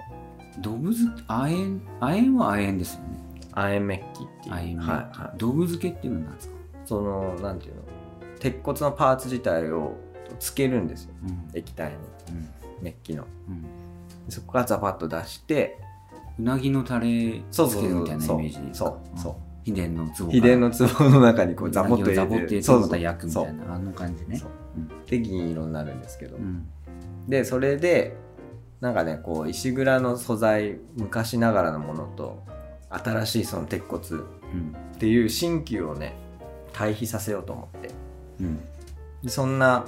Speaker 1: ドブ漬け亜鉛亜鉛は亜鉛ですよね。
Speaker 2: 亜鉛メッキっていう。
Speaker 1: 亜鉛メッキ、
Speaker 2: はいはい、
Speaker 1: ドブ漬けっていうのは何ですか？
Speaker 2: そのなんていうの鉄骨のパーツ自体をつけるんですよ。
Speaker 1: うん。
Speaker 2: 液体に。
Speaker 1: うん。
Speaker 2: メッキの。
Speaker 1: うん。
Speaker 2: そこからザパッと出して。
Speaker 1: うなぎのタレつ
Speaker 2: そうそう
Speaker 1: けるみたいなイ
Speaker 2: そう
Speaker 1: メージでいいですか
Speaker 2: そうそう
Speaker 1: 秘伝の壺
Speaker 2: 秘伝の壺の中にこうザボッと入れて。
Speaker 1: ザボッと入れてまた焼くみたいなあの感じね。
Speaker 2: で銀色になるんですけど、
Speaker 1: うん。
Speaker 2: でそれでなんかねこう石蔵の素材昔ながらのものと新しいその鉄骨
Speaker 1: うん。
Speaker 2: っていう新旧をね対比させようと思って。
Speaker 1: うん。
Speaker 2: でそんな、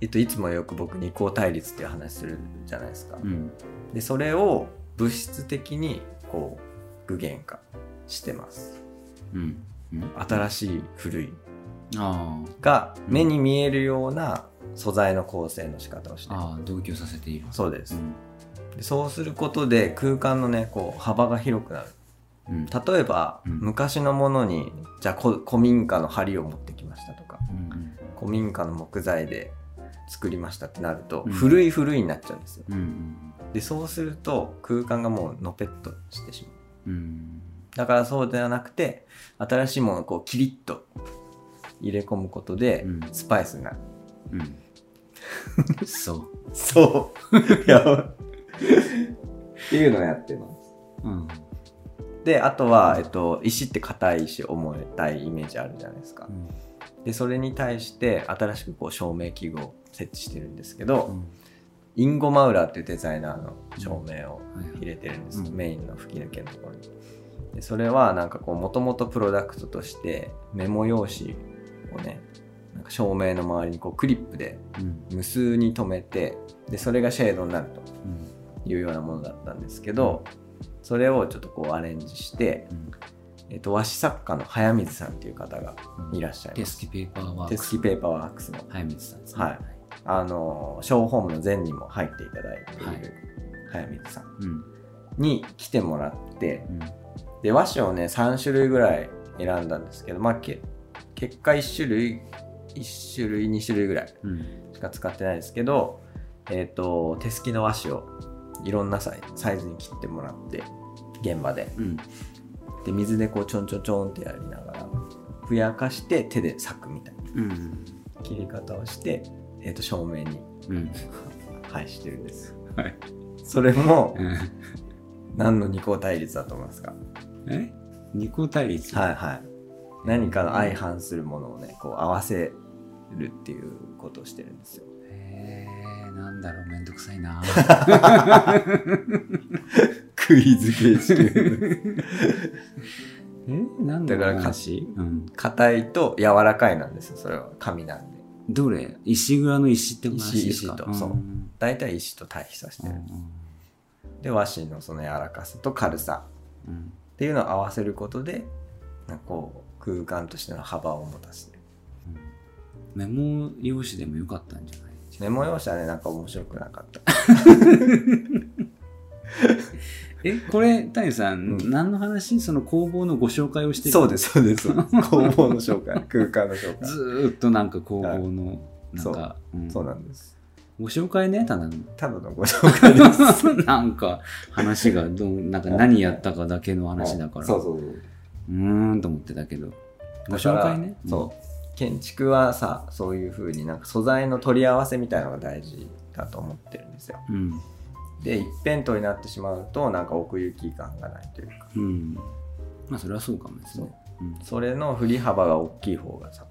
Speaker 2: えっと、いつもよく僕二項対立っていう話するじゃないですか、
Speaker 1: うん。
Speaker 2: でそれを物質的にこう具現化してます
Speaker 1: うん。うん。
Speaker 2: 新しい古い。
Speaker 1: あ
Speaker 2: が目に見えるような素材の構成の仕方をしてる。
Speaker 1: あ同居させている。
Speaker 2: そうです、
Speaker 1: ん。
Speaker 2: でそうすることで空間のねこう幅が広くなる。
Speaker 1: うん。
Speaker 2: 例えば、
Speaker 1: うん。
Speaker 2: 昔のものにじゃあこ古民家の梁を持ってきましたとか
Speaker 1: うん
Speaker 2: 古民家の木材で作りましたってなると、
Speaker 1: うん。
Speaker 2: 古い古いになっちゃうんですよ。
Speaker 1: うんうん
Speaker 2: でそうすると空間がもうのぺっとしてしまう。
Speaker 1: うん。
Speaker 2: だからそうではなくて新しいものをこうキリッと入れ込むことで
Speaker 1: うん。
Speaker 2: スパイスになる、
Speaker 1: うん。そう。
Speaker 2: そう。や。ばいっていうのをやってます。
Speaker 1: うん。
Speaker 2: であとは、えっと、石って硬い石重たいイメージあるじゃないですか。でそれに対して新しくこう照明器具を設置してるんですけど、
Speaker 1: うん。
Speaker 2: インゴ・マウラーっていうデザイナーの照明を
Speaker 1: はいはい。
Speaker 2: 入れてるんです、
Speaker 1: うん。
Speaker 2: メインの吹き抜けのところにでそれはなんかこうもともとプロダクトとしてメモ用紙をねなんか照明の周りにこうクリップで
Speaker 1: うん。
Speaker 2: 無数に留めてでそれがシェードになると
Speaker 1: うん。
Speaker 2: いうようなものだったんですけど、それをちょっとこうアレンジして、
Speaker 1: うん。
Speaker 2: えっと、和紙作家の早水さんっていう方が
Speaker 1: うん。
Speaker 2: いらっしゃいます。
Speaker 1: 手すきペーパーワーク
Speaker 2: 手すきペーパーワークスの。
Speaker 1: 早水さんですね。
Speaker 2: はい。あのショーホームの前にも入っていただいてい
Speaker 1: はい。
Speaker 2: る早水さん
Speaker 1: うん。
Speaker 2: に来てもらって
Speaker 1: うん
Speaker 2: で和紙をね3種類ぐらい選んだんですけど、まあ、け結果1種類1種類2種類ぐらい
Speaker 1: うん。
Speaker 2: しか使ってないですけど、えっと手すきの和紙をいろんなサイサイズに切ってもらって現場で。
Speaker 1: うん。
Speaker 2: で水でこうちょんちょんちょんってやりながらふやかして手で裂くみたいな
Speaker 1: うん。
Speaker 2: 切り方をして、えっと照明に
Speaker 1: うん。
Speaker 2: 配してるんです。
Speaker 1: はい。
Speaker 2: それも
Speaker 1: うん。
Speaker 2: 何の二項対立だと思いますか？
Speaker 1: え？二項対立
Speaker 2: はいはい。何かの相反するものをねこう合わせるっていうことをしてるんですよ。
Speaker 1: へえなんだろうめんどくさいな。
Speaker 2: クイズ形式
Speaker 1: え？なんだ
Speaker 2: だから
Speaker 1: 話うん。
Speaker 2: 硬いと柔らかいなんですよそれは紙なんで。
Speaker 1: どれ？石蔵の石って話ですか？
Speaker 2: 石石とそう。ん大体石と対比させてる、で和紙のその柔らかさと軽さ。
Speaker 1: うん
Speaker 2: っていうのを合わせることでなんかこう空間としての幅を持たせる
Speaker 1: メモ用紙でもよかったんじゃない
Speaker 2: メモ用紙はねなんか面白くなかった。
Speaker 1: えこれ谷さん、
Speaker 2: うん。
Speaker 1: 何の話？その工房のご紹介をしてる？
Speaker 2: そうですそうです。工房の紹介空間の紹介。
Speaker 1: ずーっとなんか工房のなん
Speaker 2: そう
Speaker 1: か、うん。
Speaker 2: そうなんです
Speaker 1: ご紹介ねただの。
Speaker 2: ただのご紹介です。
Speaker 1: なんか話がどうなんか何やったかだけの話だから。
Speaker 2: そうそうそう。
Speaker 1: うーんと思ってたけど。ご紹介ね。
Speaker 2: そう。建築はさそういう風になんか素材の取り合わせみたいなのが大事だと思ってるんですよ。
Speaker 1: うん。
Speaker 2: で一辺倒になってしまうとなんか奥行き感がないというか。
Speaker 1: うん。まあそれはそうかもですね。う。ん。
Speaker 2: それの振り幅が大きい方がさ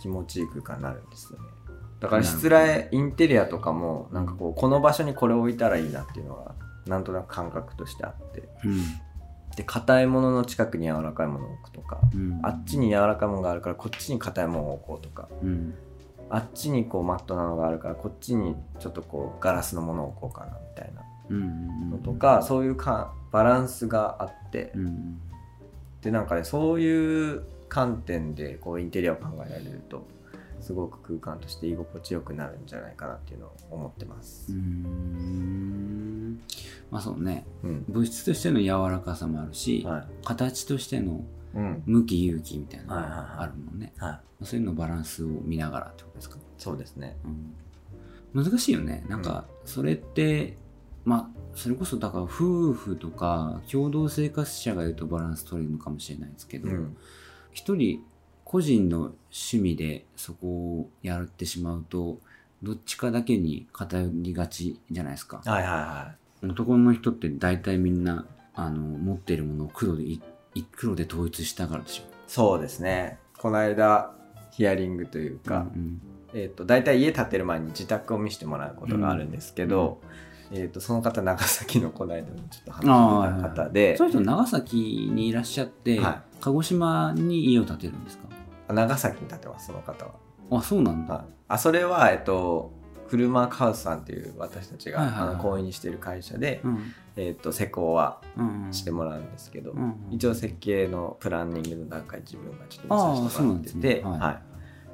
Speaker 2: 気持ちいい空間になるんですよねだからしつらえインテリアとかもなんかこうこの場所にこれを置いたらいいなっていうのがなんとなく感覚としてあって。
Speaker 1: うん。
Speaker 2: で硬いものの近くに柔らかいものを置くとか
Speaker 1: うん。
Speaker 2: あっちに柔らかいものがあるからこっちに硬いものを置こうとか
Speaker 1: うん。
Speaker 2: あっちにこうマットなのがあるからこっちにちょっとこうガラスのものを置こうかなみたいな。のとか、そういうかバランスがあって、
Speaker 1: うん。
Speaker 2: でなんかねそういう観点でこうインテリアを考えられるとすごく空間として居心地よくなるんじゃないかなっていうのを思ってます
Speaker 1: うー。んまあそうね
Speaker 2: うん。
Speaker 1: 物質としての柔らかさもあるし、
Speaker 2: はい。
Speaker 1: 形としての
Speaker 2: うん。
Speaker 1: 向き勇気みたいなのがあるもんね、
Speaker 2: はい。
Speaker 1: そういうのバランスを見ながらってことですか、
Speaker 2: そうですね。
Speaker 1: うん、難しいよねなんかそれって、まあそれこそだから夫婦とか共同生活者がいるとバランス取れるのかもしれないですけど、
Speaker 2: うん。
Speaker 1: 一人個人の趣味でそこをやってしまうとどっちかだけに偏りがちじゃないですか。
Speaker 2: はいはいは
Speaker 1: 男の人って大体みんなあの持っているものを黒でいい黒で統一したからでしょ。
Speaker 2: そうですね。この間ヒアリングというか、
Speaker 1: うん
Speaker 2: えー、と大体家建てる前に自宅を見せてもらうことがあるんですけど、えー、とその方長崎のこの間もちょっと話してた方で
Speaker 1: そういう人長崎にいらっしゃって、
Speaker 2: は
Speaker 1: 鹿児島に家を建てるんですか？
Speaker 2: 長崎に建てますその方は。
Speaker 1: あそうなんだ、
Speaker 2: はい。あそれは、えっと、車ハウスさんっていう私たちが、
Speaker 1: はいはいはい。
Speaker 2: あの講演にしている会社で、
Speaker 1: うん。
Speaker 2: えっと、施工は
Speaker 1: うんうん、
Speaker 2: してもらうんですけど、
Speaker 1: うんうん
Speaker 2: 一応設計のプランニングの段階自分がちょっと見させてもらってて
Speaker 1: ですねはい。
Speaker 2: は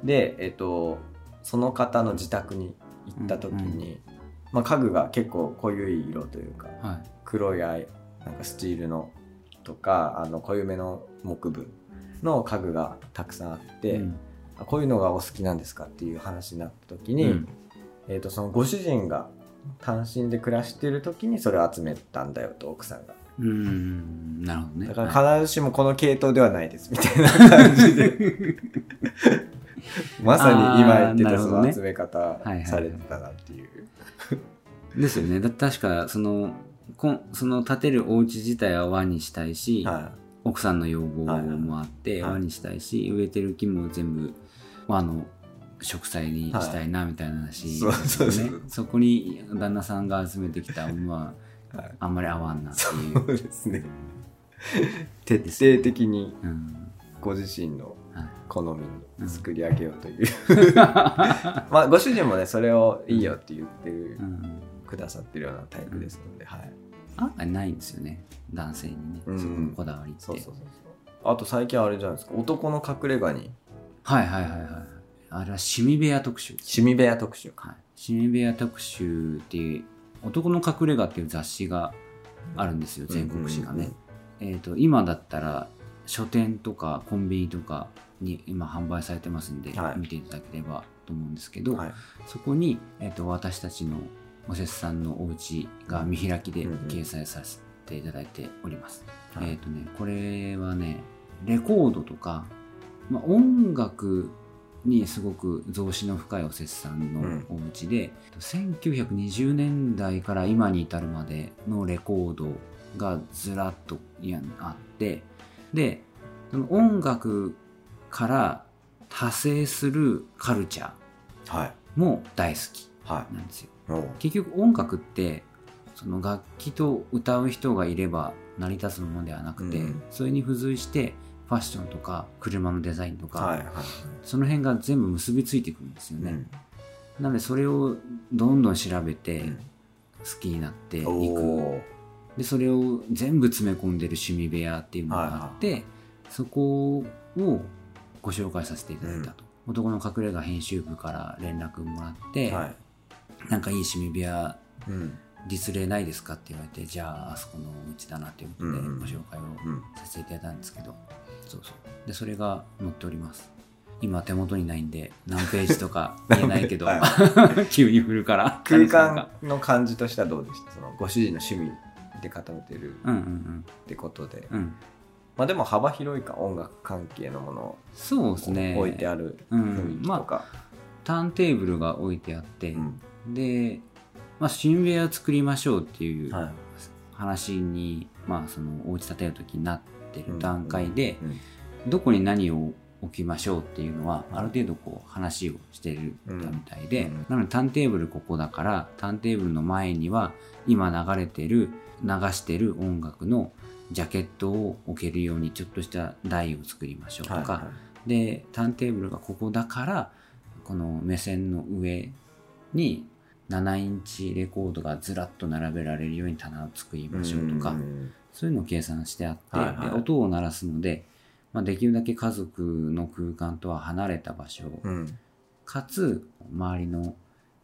Speaker 2: い。で、えっと、その方の自宅に行った時に、まあ、家具が結構濃ゆい色というか
Speaker 1: はい。
Speaker 2: 黒い藍なんかスチールのとかあの濃ゆめの木部の家具がたくさんあって、
Speaker 1: うん。
Speaker 2: あこういうのがお好きなんですかっていう話になった時に、
Speaker 1: うん。
Speaker 2: えー、とそのご主人が単身で暮らしてる時にそれを集めたんだよと奥さんが。
Speaker 1: うーん。なるほどね。
Speaker 2: だか
Speaker 1: はい。
Speaker 2: ら必ずしもこの系統ではないですみたいな感じで。まさに今言ってたその集め方されてたなっていう、
Speaker 1: ですよね。だ確かそのこんその建てるお家自体は和にしたいし、
Speaker 2: は
Speaker 1: 奥さんの要望もあって
Speaker 2: はい。
Speaker 1: 和にしたいし、植えてる木も全部和の植栽にしたいなみたいな話ね、
Speaker 2: はいそうそうそう。
Speaker 1: そこに旦那さんが集めてきたものはあんまり合わんなってい
Speaker 2: そう
Speaker 1: う。
Speaker 2: ですね。徹底的に
Speaker 1: うん。
Speaker 2: ご自身の
Speaker 1: はい。
Speaker 2: 好みに作り上げようという、まあご主人もねそれをいいよって言ってる、
Speaker 1: うん。
Speaker 2: くださってるようなタイプですので、はい。
Speaker 1: 案外ないんですよね男性にね、
Speaker 2: うん。
Speaker 1: そのこだわりって。
Speaker 2: そうそうそうあと最近あれじゃないですか。男の隠れ家に。
Speaker 1: はいはいはいはいあれは趣味部屋特集。
Speaker 2: 趣味部屋特集
Speaker 1: はい、趣味部屋特集っていう「男の隠れ家」っていう雑誌があるんですよ全国誌がね、えー、と今だったら書店とかコンビニとかに今販売されてますんで、
Speaker 2: はい。
Speaker 1: 見ていただければと思うんですけど、
Speaker 2: はい。
Speaker 1: そこに、えー、と私たちのおせっさんのお家が見開きで
Speaker 2: うんうん。
Speaker 1: 掲載させていただいております、
Speaker 2: はい。
Speaker 1: えっ、とねこれはねレコードとか、まあ、音楽にすごく増資の深いおせっさんのお家で、1920年代から今に至るまでのレコードがずらっとあってでその音楽から派生するカルチャ
Speaker 2: はい。
Speaker 1: ーも大好き
Speaker 2: は
Speaker 1: なんですよ。
Speaker 2: い。おう
Speaker 1: 結局音楽ってその楽器と歌う人がいれば成り立つものではなくて、
Speaker 2: うん。
Speaker 1: それに付随してファッションとか車のデザインとか、
Speaker 2: はいはい
Speaker 1: その辺が全部結びついてくるんですよね、
Speaker 2: うん。
Speaker 1: なのでそれをどんどん調べて
Speaker 2: うん。
Speaker 1: 好きになっていく、
Speaker 2: おー
Speaker 1: でそれを全部詰め込んでる趣味部屋っていうのがあって、そこをご紹介させていただいたと、男の隠れ家編集部から連絡もらって、
Speaker 2: はい。
Speaker 1: なんかいい趣味部屋
Speaker 2: うん
Speaker 1: 実例ないですか？って言われてじゃああそこのお家だなっていうことで
Speaker 2: うんうん。
Speaker 1: ご紹介を
Speaker 2: うん
Speaker 1: させていただいたんですけど、そうそう。でそれが載っております。今手元にないんで何ページとか言えないけど、
Speaker 2: は
Speaker 1: 急に振るから
Speaker 2: 空間の感じとしてはどうでした？そのご主人の趣味で固めてる
Speaker 1: うんうん
Speaker 2: ってことで、
Speaker 1: うん。うん
Speaker 2: まあでも幅広いか音楽関係のものを
Speaker 1: そうですね。
Speaker 2: 置いてある
Speaker 1: うん。
Speaker 2: 雰囲気
Speaker 1: まあ
Speaker 2: とか、
Speaker 1: ターンテーブルが置いてあって、
Speaker 2: うん。
Speaker 1: で、まあ、新部屋を作りましょうっていう
Speaker 2: はい。
Speaker 1: 話に、まあ、そのお家建てる時になってる段階で、
Speaker 2: うん
Speaker 1: どこに何を置きましょうっていうのはある程度こう話をしてるみたいで、
Speaker 2: うん。
Speaker 1: なのでターンテーブルここだからターンテーブルの前には今流れてる流してる音楽のジャケットを置けるようにちょっとした台を作りましょうとか、でターンテーブルがここだからこの目線の上に7インチレコードがずらっと並べられるように棚を作り
Speaker 2: い
Speaker 1: ましょうとか、
Speaker 2: ん。
Speaker 1: そういうのを計算してあって、
Speaker 2: はいはい。
Speaker 1: で音を鳴らすので、まあ、できるだけ家族の空間とは離れた場所、
Speaker 2: うん。
Speaker 1: かつ周りの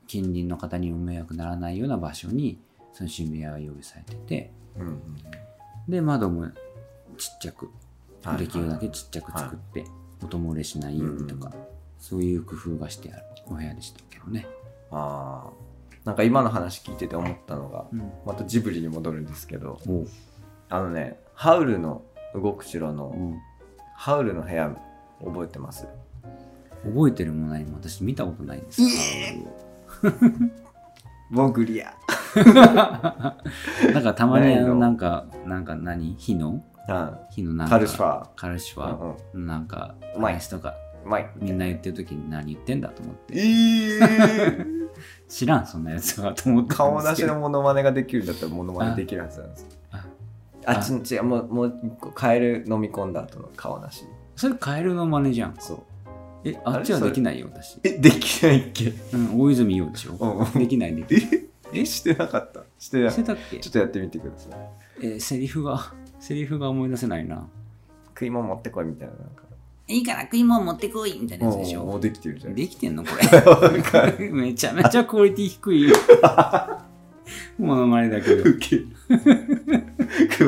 Speaker 1: 近隣の方にも迷惑ならないような場所にその新部屋が用意されてて
Speaker 2: うん
Speaker 1: で窓もちっちゃく
Speaker 2: はい
Speaker 1: できるだけちっちゃく作って、音漏れしないようにとか、そういう工夫がしてあるお部屋でしたけどね。
Speaker 2: ああなんか今の話聞いてて思ったのが
Speaker 1: うん、
Speaker 2: またジブリに戻るんですけど
Speaker 1: おう。
Speaker 2: あのねハウルの動く城
Speaker 1: う
Speaker 2: の
Speaker 1: ん。
Speaker 2: ハウルの部屋覚えてます？
Speaker 1: 覚えてるものない。も私見たことないんです。よ。
Speaker 2: ボグリア。
Speaker 1: だからたまにあ
Speaker 2: の
Speaker 1: の。なんかなんか何？火の？
Speaker 2: あ
Speaker 1: 火のなんか
Speaker 2: カルシファー。
Speaker 1: カルシフ
Speaker 2: うん
Speaker 1: ァ
Speaker 2: うん。
Speaker 1: ーなんか
Speaker 2: うまい。
Speaker 1: 話とかみんな言ってる時に何言ってんだと思って。
Speaker 2: えー、
Speaker 1: 知らんそんなやつはと思って。
Speaker 2: 顔出しのモノマネができるんだったらモノマネできるはずなんです。
Speaker 1: あ
Speaker 2: あっちの違うもうもう一個カエル飲み込んだ後の顔なし。
Speaker 1: それカエルの真似じゃん。
Speaker 2: そう。
Speaker 1: えあっちはできないよ私。
Speaker 2: えできないっけ？
Speaker 1: うん大泉洋でしょ？
Speaker 2: うん。うん
Speaker 1: できないで。きない
Speaker 2: え？してなかった？してない
Speaker 1: してたっけ？
Speaker 2: ちょっとやってみてください。
Speaker 1: えーセリフがセリフが思い出せないな。
Speaker 2: 食い物持ってこいみたいななんか
Speaker 1: いいから食い物持ってこいみたいなやつでしょ。
Speaker 2: もうもうできてるじゃん。
Speaker 1: できてんのこれ。めちゃめちゃクオリティ低い。よモノマネだけど。
Speaker 2: クオ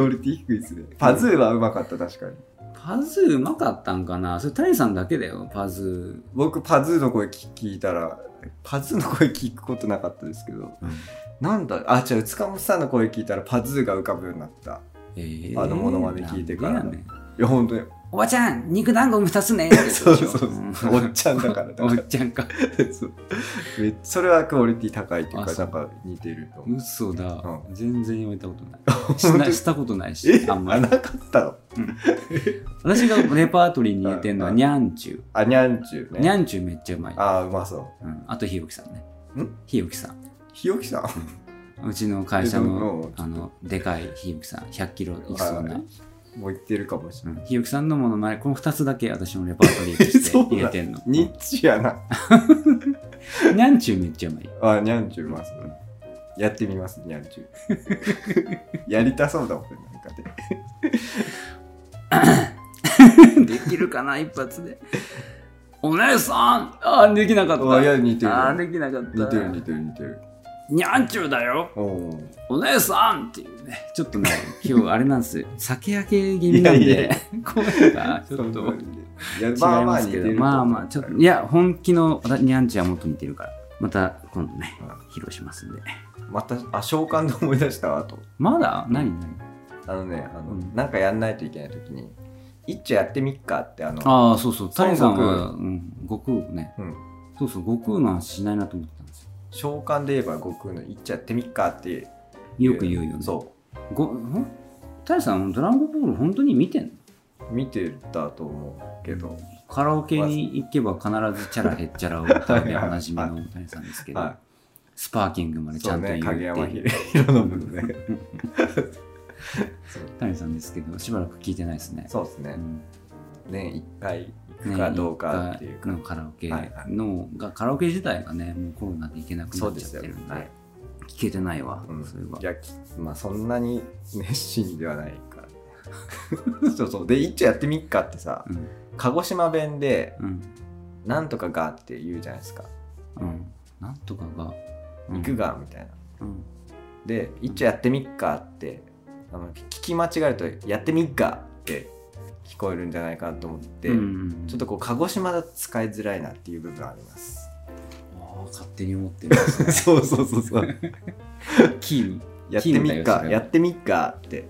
Speaker 2: リティ低いですね。パズーはうまかった確かに。
Speaker 1: パズーうまかったんかな？それタイさんだけだよパズ
Speaker 2: 僕パズーの声聞聞いたらパズーの声聞くことなかったですけど。
Speaker 1: ー、
Speaker 2: なんだあ違う塚本さんの声聞いたらパズーが浮かぶようになった。
Speaker 1: えー
Speaker 2: あのモノマネ聞いてから。いや本当に
Speaker 1: おばちゃん肉団子2つね。って
Speaker 2: そうそう。そうおっちゃんだから。だから
Speaker 1: おっちゃんか。
Speaker 2: それはクオリティ高いっていう
Speaker 1: あそう。
Speaker 2: かなんか似てると思う。
Speaker 1: 嘘だ、
Speaker 2: う
Speaker 1: 全然言われたことない。したことないし
Speaker 2: え？
Speaker 1: あんまり。
Speaker 2: なかったの？
Speaker 1: 私がレパートリーに入れてるのは
Speaker 2: うん。
Speaker 1: ニャンチュ
Speaker 2: あにゃんちゅうね。
Speaker 1: ニャンチュめっちゃうまい。
Speaker 2: ああうまそう。
Speaker 1: うん、あとひよきさんね。
Speaker 2: ん？
Speaker 1: ひよきさん。
Speaker 2: ひよきさん？
Speaker 1: うちの会社
Speaker 2: え
Speaker 1: の？あのでかいひよきさん。100キロいきそうな、
Speaker 2: はいもう言ってるかもしれない。
Speaker 1: うんひよきさんのものまねこの2つだけ私のレパートリーとして 入れてんの。
Speaker 2: ニッチやな。
Speaker 1: うんニャンチュめっちゃうまい。
Speaker 2: あにゃんちゅううまそうやってみますにゃんちゅうやりたそうだもんねなんかで
Speaker 1: できるかな一発で。お姉さん！あーできなかった。
Speaker 2: あいや似てる。
Speaker 1: あーできなかった。
Speaker 2: 似てる似てる似てる
Speaker 1: ニャンチュだよ。
Speaker 2: お
Speaker 1: 姉さんっていうね。ちょっとね今日あれなんです酒焼け気味なんで。声がちょっと違い
Speaker 2: ま
Speaker 1: すけど。まあまあちょっとい。や本気のニャンチュはもっと似てるから。また今度ね披露しますんで。
Speaker 2: またあ召喚で思い出したわと。
Speaker 1: まだ？何？何？
Speaker 2: あのねあの、
Speaker 1: うん。
Speaker 2: なんかやんないといけない時に一丁やってみっかってあの
Speaker 1: ああそうそう。タイさん
Speaker 2: 孫
Speaker 1: は、うん、悟空ね。
Speaker 2: うん。
Speaker 1: そうそう悟空の話しないなと思って
Speaker 2: 召喚で言えば悟空の一丁やってみっかって
Speaker 1: よく言うよね。
Speaker 2: そう。
Speaker 1: ごん？タイさんドラゴンボール本当に見てんの？
Speaker 2: 見てたと思うけど、
Speaker 1: カラオケに行けば必ずチャラヘッチャラを歌うでおなじみの
Speaker 2: はい
Speaker 1: タイさんですけど、
Speaker 2: は
Speaker 1: スパーキングまでちゃんと言うって
Speaker 2: 影山
Speaker 1: いう
Speaker 2: ねそう
Speaker 1: タイさんですけどしばらく聞いてないですね。
Speaker 2: そうですね。
Speaker 1: うん。
Speaker 2: 年一回行くかどうかっていうか、
Speaker 1: ねのカラオケのがカラオケ自体がねもうコロナで行けなくなっちゃってるんで
Speaker 2: はい。
Speaker 1: 聞けてないわ、
Speaker 2: うん。
Speaker 1: それは。い
Speaker 2: やきまあそんなに熱心ではないから。そうそう。で一丁やってみっかってさ
Speaker 1: うん。
Speaker 2: 鹿児島弁で
Speaker 1: うん「
Speaker 2: なんとかが」って言うじゃないですか。
Speaker 1: うん。なんとかが「
Speaker 2: 行くが」みたいな。
Speaker 1: うん。
Speaker 2: で一丁やってみっかってあの聞き間違えると「やってみっか」って聞こえるんじゃないかなと思って、
Speaker 1: うんうん
Speaker 2: ちょっとこう鹿児島だと使いづらいなっていう部分あります。
Speaker 1: ああ勝手に思ってるんですね。
Speaker 2: そうそうそうそう。
Speaker 1: キー
Speaker 2: やってみっかやってみっかって。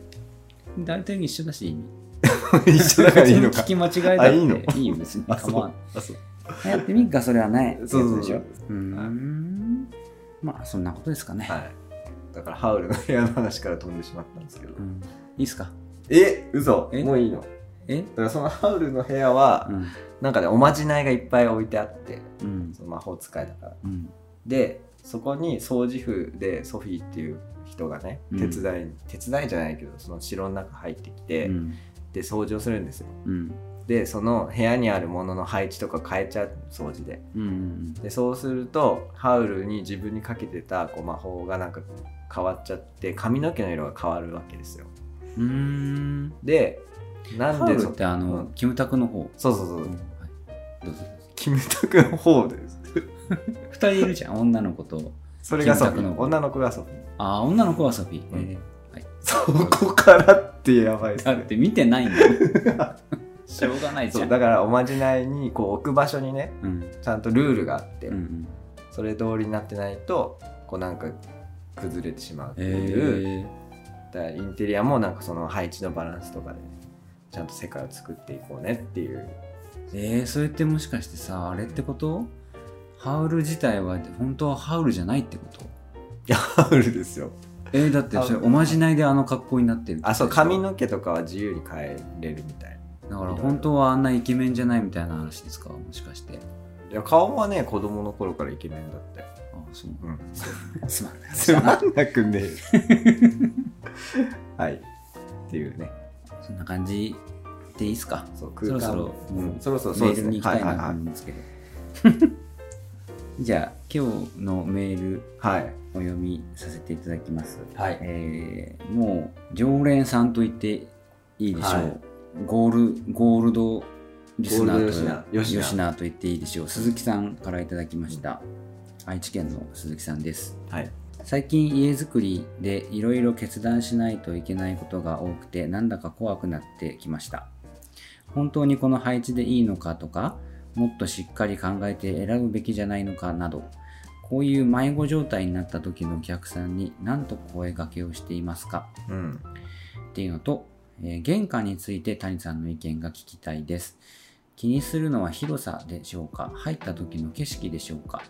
Speaker 1: 大体一緒だし意味。
Speaker 2: 一緒だからいいのか。
Speaker 1: 聞き間違えだって
Speaker 2: あいいの？
Speaker 1: いいよ別に。
Speaker 2: あ
Speaker 1: 構わん
Speaker 2: あそう。
Speaker 1: やってみっかそれはない
Speaker 2: そうそう。
Speaker 1: でしょ。
Speaker 2: そう
Speaker 1: ん。まあそんなことですかね、
Speaker 2: はい。だからハウルの部屋の話から飛んでしまったんですけど、
Speaker 1: うん、いいっすか？
Speaker 2: え嘘。
Speaker 1: え？
Speaker 2: もういいの？だ
Speaker 1: え
Speaker 2: からそのハウルの部屋は、
Speaker 1: うん。
Speaker 2: なんかねおまじないがいっぱい置いてあって
Speaker 1: うん。
Speaker 2: その魔法使いだから。
Speaker 1: うん。
Speaker 2: でそこに掃除婦でソフィーっていう人がね
Speaker 1: うん。
Speaker 2: 手伝いに、手伝いじゃないけどその城の中入ってきて、
Speaker 1: うん。
Speaker 2: で掃除をするんですよ。
Speaker 1: うん。
Speaker 2: でその部屋にあるものの配置とか変えちゃう掃除で。
Speaker 1: うん
Speaker 2: でそうするとハウルに自分にかけてたこう魔法がなんか変わっちゃって髪の毛の色が変わるわけですよ。でなんで
Speaker 1: ってあの、
Speaker 2: うん。
Speaker 1: キムタクの方、
Speaker 2: そうそうそう、
Speaker 1: うん。はい、どうぞ。
Speaker 2: キムタクの方で。す
Speaker 1: 二人いるじゃん女の子と。
Speaker 2: それがソフ
Speaker 1: キムタクの方。
Speaker 2: ィー女の子がソフィー。
Speaker 1: ああ女の子はソフィー、
Speaker 2: うん。
Speaker 1: えーはい、
Speaker 2: そこからってやばいですね。
Speaker 1: だって見てないん。だ よしょうがないじゃ
Speaker 2: そうんだからおまじないにこう置く場所にね
Speaker 1: うん。
Speaker 2: ちゃんとルールがあって、
Speaker 1: うんうん。
Speaker 2: それ通りになってないとこうなんか崩れてしまうっていう、
Speaker 1: え
Speaker 2: だからインテリアもなんかその配置のバランスとかでちゃんと世界を作っていこうねっていう。
Speaker 1: ー、えー、それってもしかしてさあれってこと？ハウル自体は本当はハウルじゃないってこと？
Speaker 2: いやハウルですよ。
Speaker 1: えーだってそれおまじないであの格好になってる
Speaker 2: あそう髪の毛とかは自由に変えれるみたい
Speaker 1: だから本当はあんなイケメンじゃないみたいな話ですか？もしかして。
Speaker 2: いや顔はね子供の頃からイケメンだって
Speaker 1: あそう。
Speaker 2: うん。
Speaker 1: つまんない。
Speaker 2: つまんなくねえはい。っていうね
Speaker 1: そんな感じでいいですか？
Speaker 2: そう
Speaker 1: そろそろ
Speaker 2: うん。そろそろ
Speaker 1: メールに行きたいなと
Speaker 2: はい
Speaker 1: 思うんですけど。じゃあ今日のメール
Speaker 2: はいはい
Speaker 1: お読みさせていただきます、
Speaker 2: はい。
Speaker 1: えーもう常連さんと言っていいでしょう、
Speaker 2: はい。
Speaker 1: ゴールゴールドリスナ
Speaker 2: ゴー
Speaker 1: と
Speaker 2: 吉野。
Speaker 1: 吉野と言っていいでしょう。鈴木さんからいただきました、愛知県の鈴木さんです。
Speaker 2: はい
Speaker 1: 最近家づくりでいろいろ決断しないといけないことが多くてなんだか怖くなってきました。本当にこの配置でいいのかとかもっとしっかり考えて選ぶべきじゃないのかなどこういう迷子状態になった時のお客さんに何と声掛けをしていますか？
Speaker 2: うん。
Speaker 1: っていうのと、えー玄関について谷さんの意見が聞きたいです。気にするのは広さでしょうか？入った時の景色でしょうか？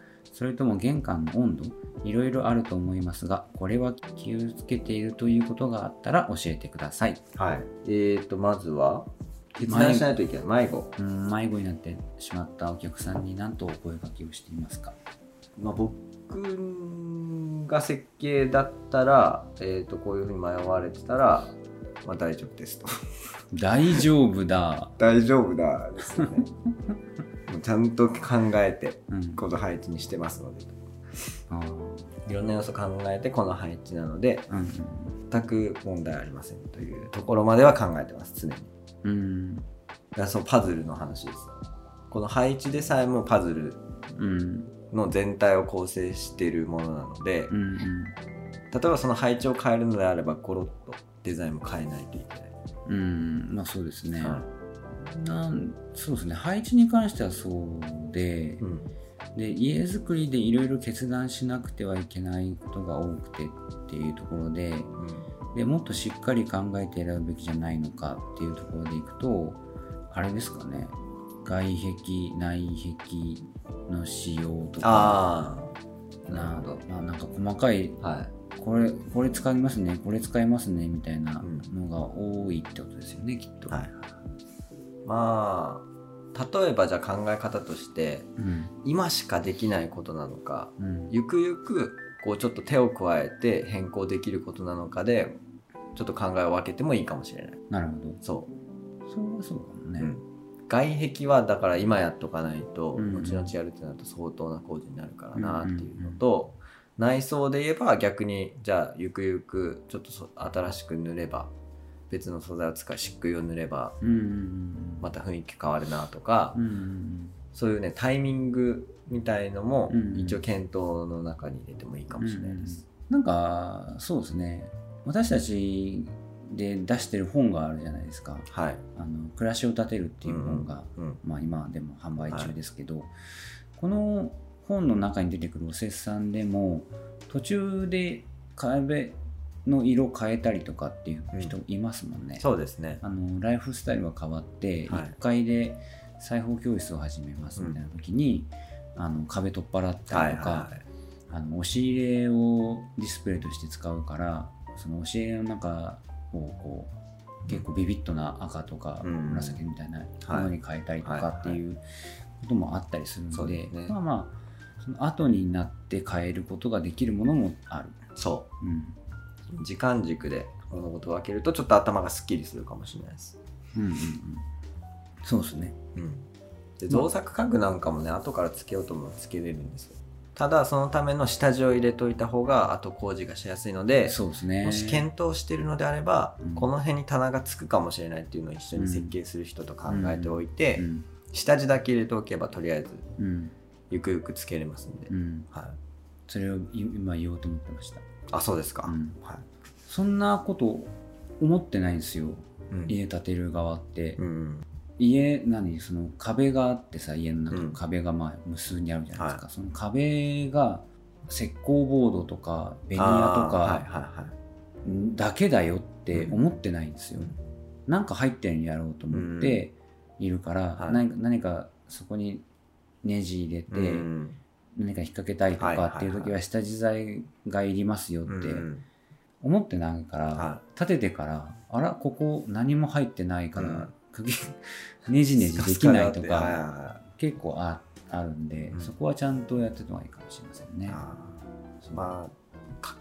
Speaker 1: それとも玄関の温度いろいろあると思いますがこれは気をつけているということがあったら教えてください。
Speaker 2: はい。えーとまずは決断しないといけない。迷子。
Speaker 1: うん迷子になってしまったお客さんに何とお声掛けをしていますか？
Speaker 2: まあ、僕が設計だったら、えー、とこういうふうに迷われてたら、まあ、大丈夫ですと。
Speaker 1: 大丈夫だ。
Speaker 2: 大丈夫だですよねちゃんと考えて
Speaker 1: うん。
Speaker 2: この配置にしてますので。
Speaker 1: あー。
Speaker 2: いろんな要素考えてこの配置なので
Speaker 1: うん
Speaker 2: 全く問題ありませんというところまでは考えてます常に。
Speaker 1: うん。うん
Speaker 2: だからそのパズルの話です。この配置でさえもパズル
Speaker 1: うん。
Speaker 2: の全体を構成しているものなので、
Speaker 1: うんうん。
Speaker 2: 例えばその配置を変えるのであればコロッとデザインも変えないといけない、
Speaker 1: うん。まあそうですね、
Speaker 2: は
Speaker 1: なんそうですね。配置に関してはそうで
Speaker 2: い、うん。
Speaker 1: で家づくりでいろいろ決断しなくてはいけないことが多くてっていうところででもっとしっかり考えて選ぶべきじゃないのかっていうところでいくとあれですかね。外壁内壁の仕様とか
Speaker 2: な
Speaker 1: な
Speaker 2: るほど。
Speaker 1: まあ、なんか細かい
Speaker 2: はい。
Speaker 1: これこれ使いますねこれ使いますねみたいな
Speaker 2: うん。
Speaker 1: のが多いってことですよねきっと。
Speaker 2: はいまあ例えばじゃあ考え方として
Speaker 1: うん。
Speaker 2: 今しかできないことなのか
Speaker 1: うん。
Speaker 2: ゆくゆくこうちょっと手を加えて変更できることなのかでちょっと考えを分けてもいいかもしれない。
Speaker 1: なるほど。
Speaker 2: そ
Speaker 1: それはそうかも
Speaker 2: う、
Speaker 1: ね。
Speaker 2: うん。外壁はだから今やっとかないと
Speaker 1: うん。
Speaker 2: 後々やるってなると相当な工事になるからなっていうのと内装で言えば逆にじゃあゆくゆくちょっとそ新しく塗れば別の素材を使い漆喰を塗ればまた雰囲気変わるなとか、そういうねタイミングみたいのも
Speaker 1: うん
Speaker 2: 一応検討の中に入れてもいいかもしれないです。
Speaker 1: なんかそうですね私たちで出してる本があるじゃないですか
Speaker 2: はい。
Speaker 1: 「あの暮らしを立てる」っていう本が、
Speaker 2: うん。
Speaker 1: まあ、今でも販売中ですけど、この本の中に出てくるおせっさんでも途中で壁の色変えたりとかっていう人いますもんね。
Speaker 2: そうですね。
Speaker 1: あのライフスタイルが変わって
Speaker 2: はい
Speaker 1: 1階で裁縫教室を始めますみたいな時に、あの壁取っ払ったりとか、
Speaker 2: はい。
Speaker 1: あの押し入れをディスプレイとして使うからその押し入れの中をこう結構ビビッドな赤とか
Speaker 2: うん
Speaker 1: 紫みたいなものに変えたりと
Speaker 2: はい
Speaker 1: かっていうこともあったりする
Speaker 2: そ
Speaker 1: ので,、まあまあその後になって変えることができるものもある。
Speaker 2: そ
Speaker 1: うん
Speaker 2: う。時間軸で物事を分けるとちょっと頭がすっきりするかもしれないです。
Speaker 1: うんうんうん、そうですね。
Speaker 2: うん。で造作家具なんかもね、後からつけようともつけれるんですよ。ただ、そのための下地を入れといた方が後工事がしやすいので、
Speaker 1: そうですね。
Speaker 2: もし検討しているのであれば、
Speaker 1: うん
Speaker 2: この辺に棚がつくかもしれないっていうのを一緒に設計する人と考えておいて、
Speaker 1: うん
Speaker 2: 下地だけ入れておけばとりあえず
Speaker 1: うん
Speaker 2: ゆくゆくつけれますんで、
Speaker 1: うん、
Speaker 2: はい、
Speaker 1: それを今言おうと思ってました。
Speaker 2: あそうですか、
Speaker 1: うん
Speaker 2: はい。
Speaker 1: そんなこと思ってないんですよ。
Speaker 2: うん。
Speaker 1: 家建てる側って。
Speaker 2: うん
Speaker 1: 家何その壁があってさ家の中、
Speaker 2: うん。
Speaker 1: 壁がまあ無数にあるじゃないですか、
Speaker 2: は
Speaker 1: その壁が石膏ボードとかベニヤとかだけだよって思ってないんですよ、
Speaker 2: うん。
Speaker 1: なんか入ってるのやろうと思っているから、何かそこにネジ入れて、
Speaker 2: うん
Speaker 1: 何か引っ掛けたいとかっていう時は下地材がいりますよって思ってないから、
Speaker 2: は
Speaker 1: 立ててからあらここ何も入ってないから、
Speaker 2: うん。
Speaker 1: 釘ねじねじできないとか
Speaker 2: は
Speaker 1: 結構ああるんで、
Speaker 2: うん。
Speaker 1: そこはちゃんとやってた方がいいかもしれません
Speaker 2: い
Speaker 1: ね。
Speaker 2: まあ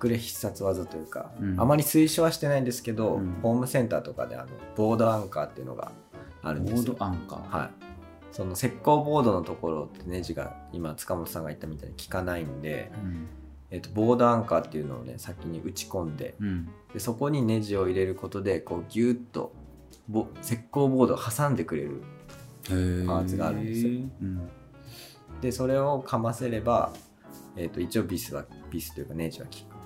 Speaker 2: 隠れ必殺技というか、
Speaker 1: うん。
Speaker 2: あまり推奨はしてないんですけど、
Speaker 1: うん。
Speaker 2: ホームセンターとかであのボードアンカーっていうのがあるん
Speaker 1: ボ
Speaker 2: ですよ。
Speaker 1: ードアンカー。
Speaker 2: はい、その石膏ボードのところってネジが今塚本さんが言ったみたいに効かないんで、
Speaker 1: うん。
Speaker 2: えっとボードアンカーっていうのをね先に打ち込んで
Speaker 1: うん。
Speaker 2: でそこにネジを入れることでこうギュッとボ石膏ボードを挟んでくれるパーツがあるんですよ。
Speaker 1: うん。
Speaker 2: でそれをかませれば、えっと一応ビスはビスというかネジは効く。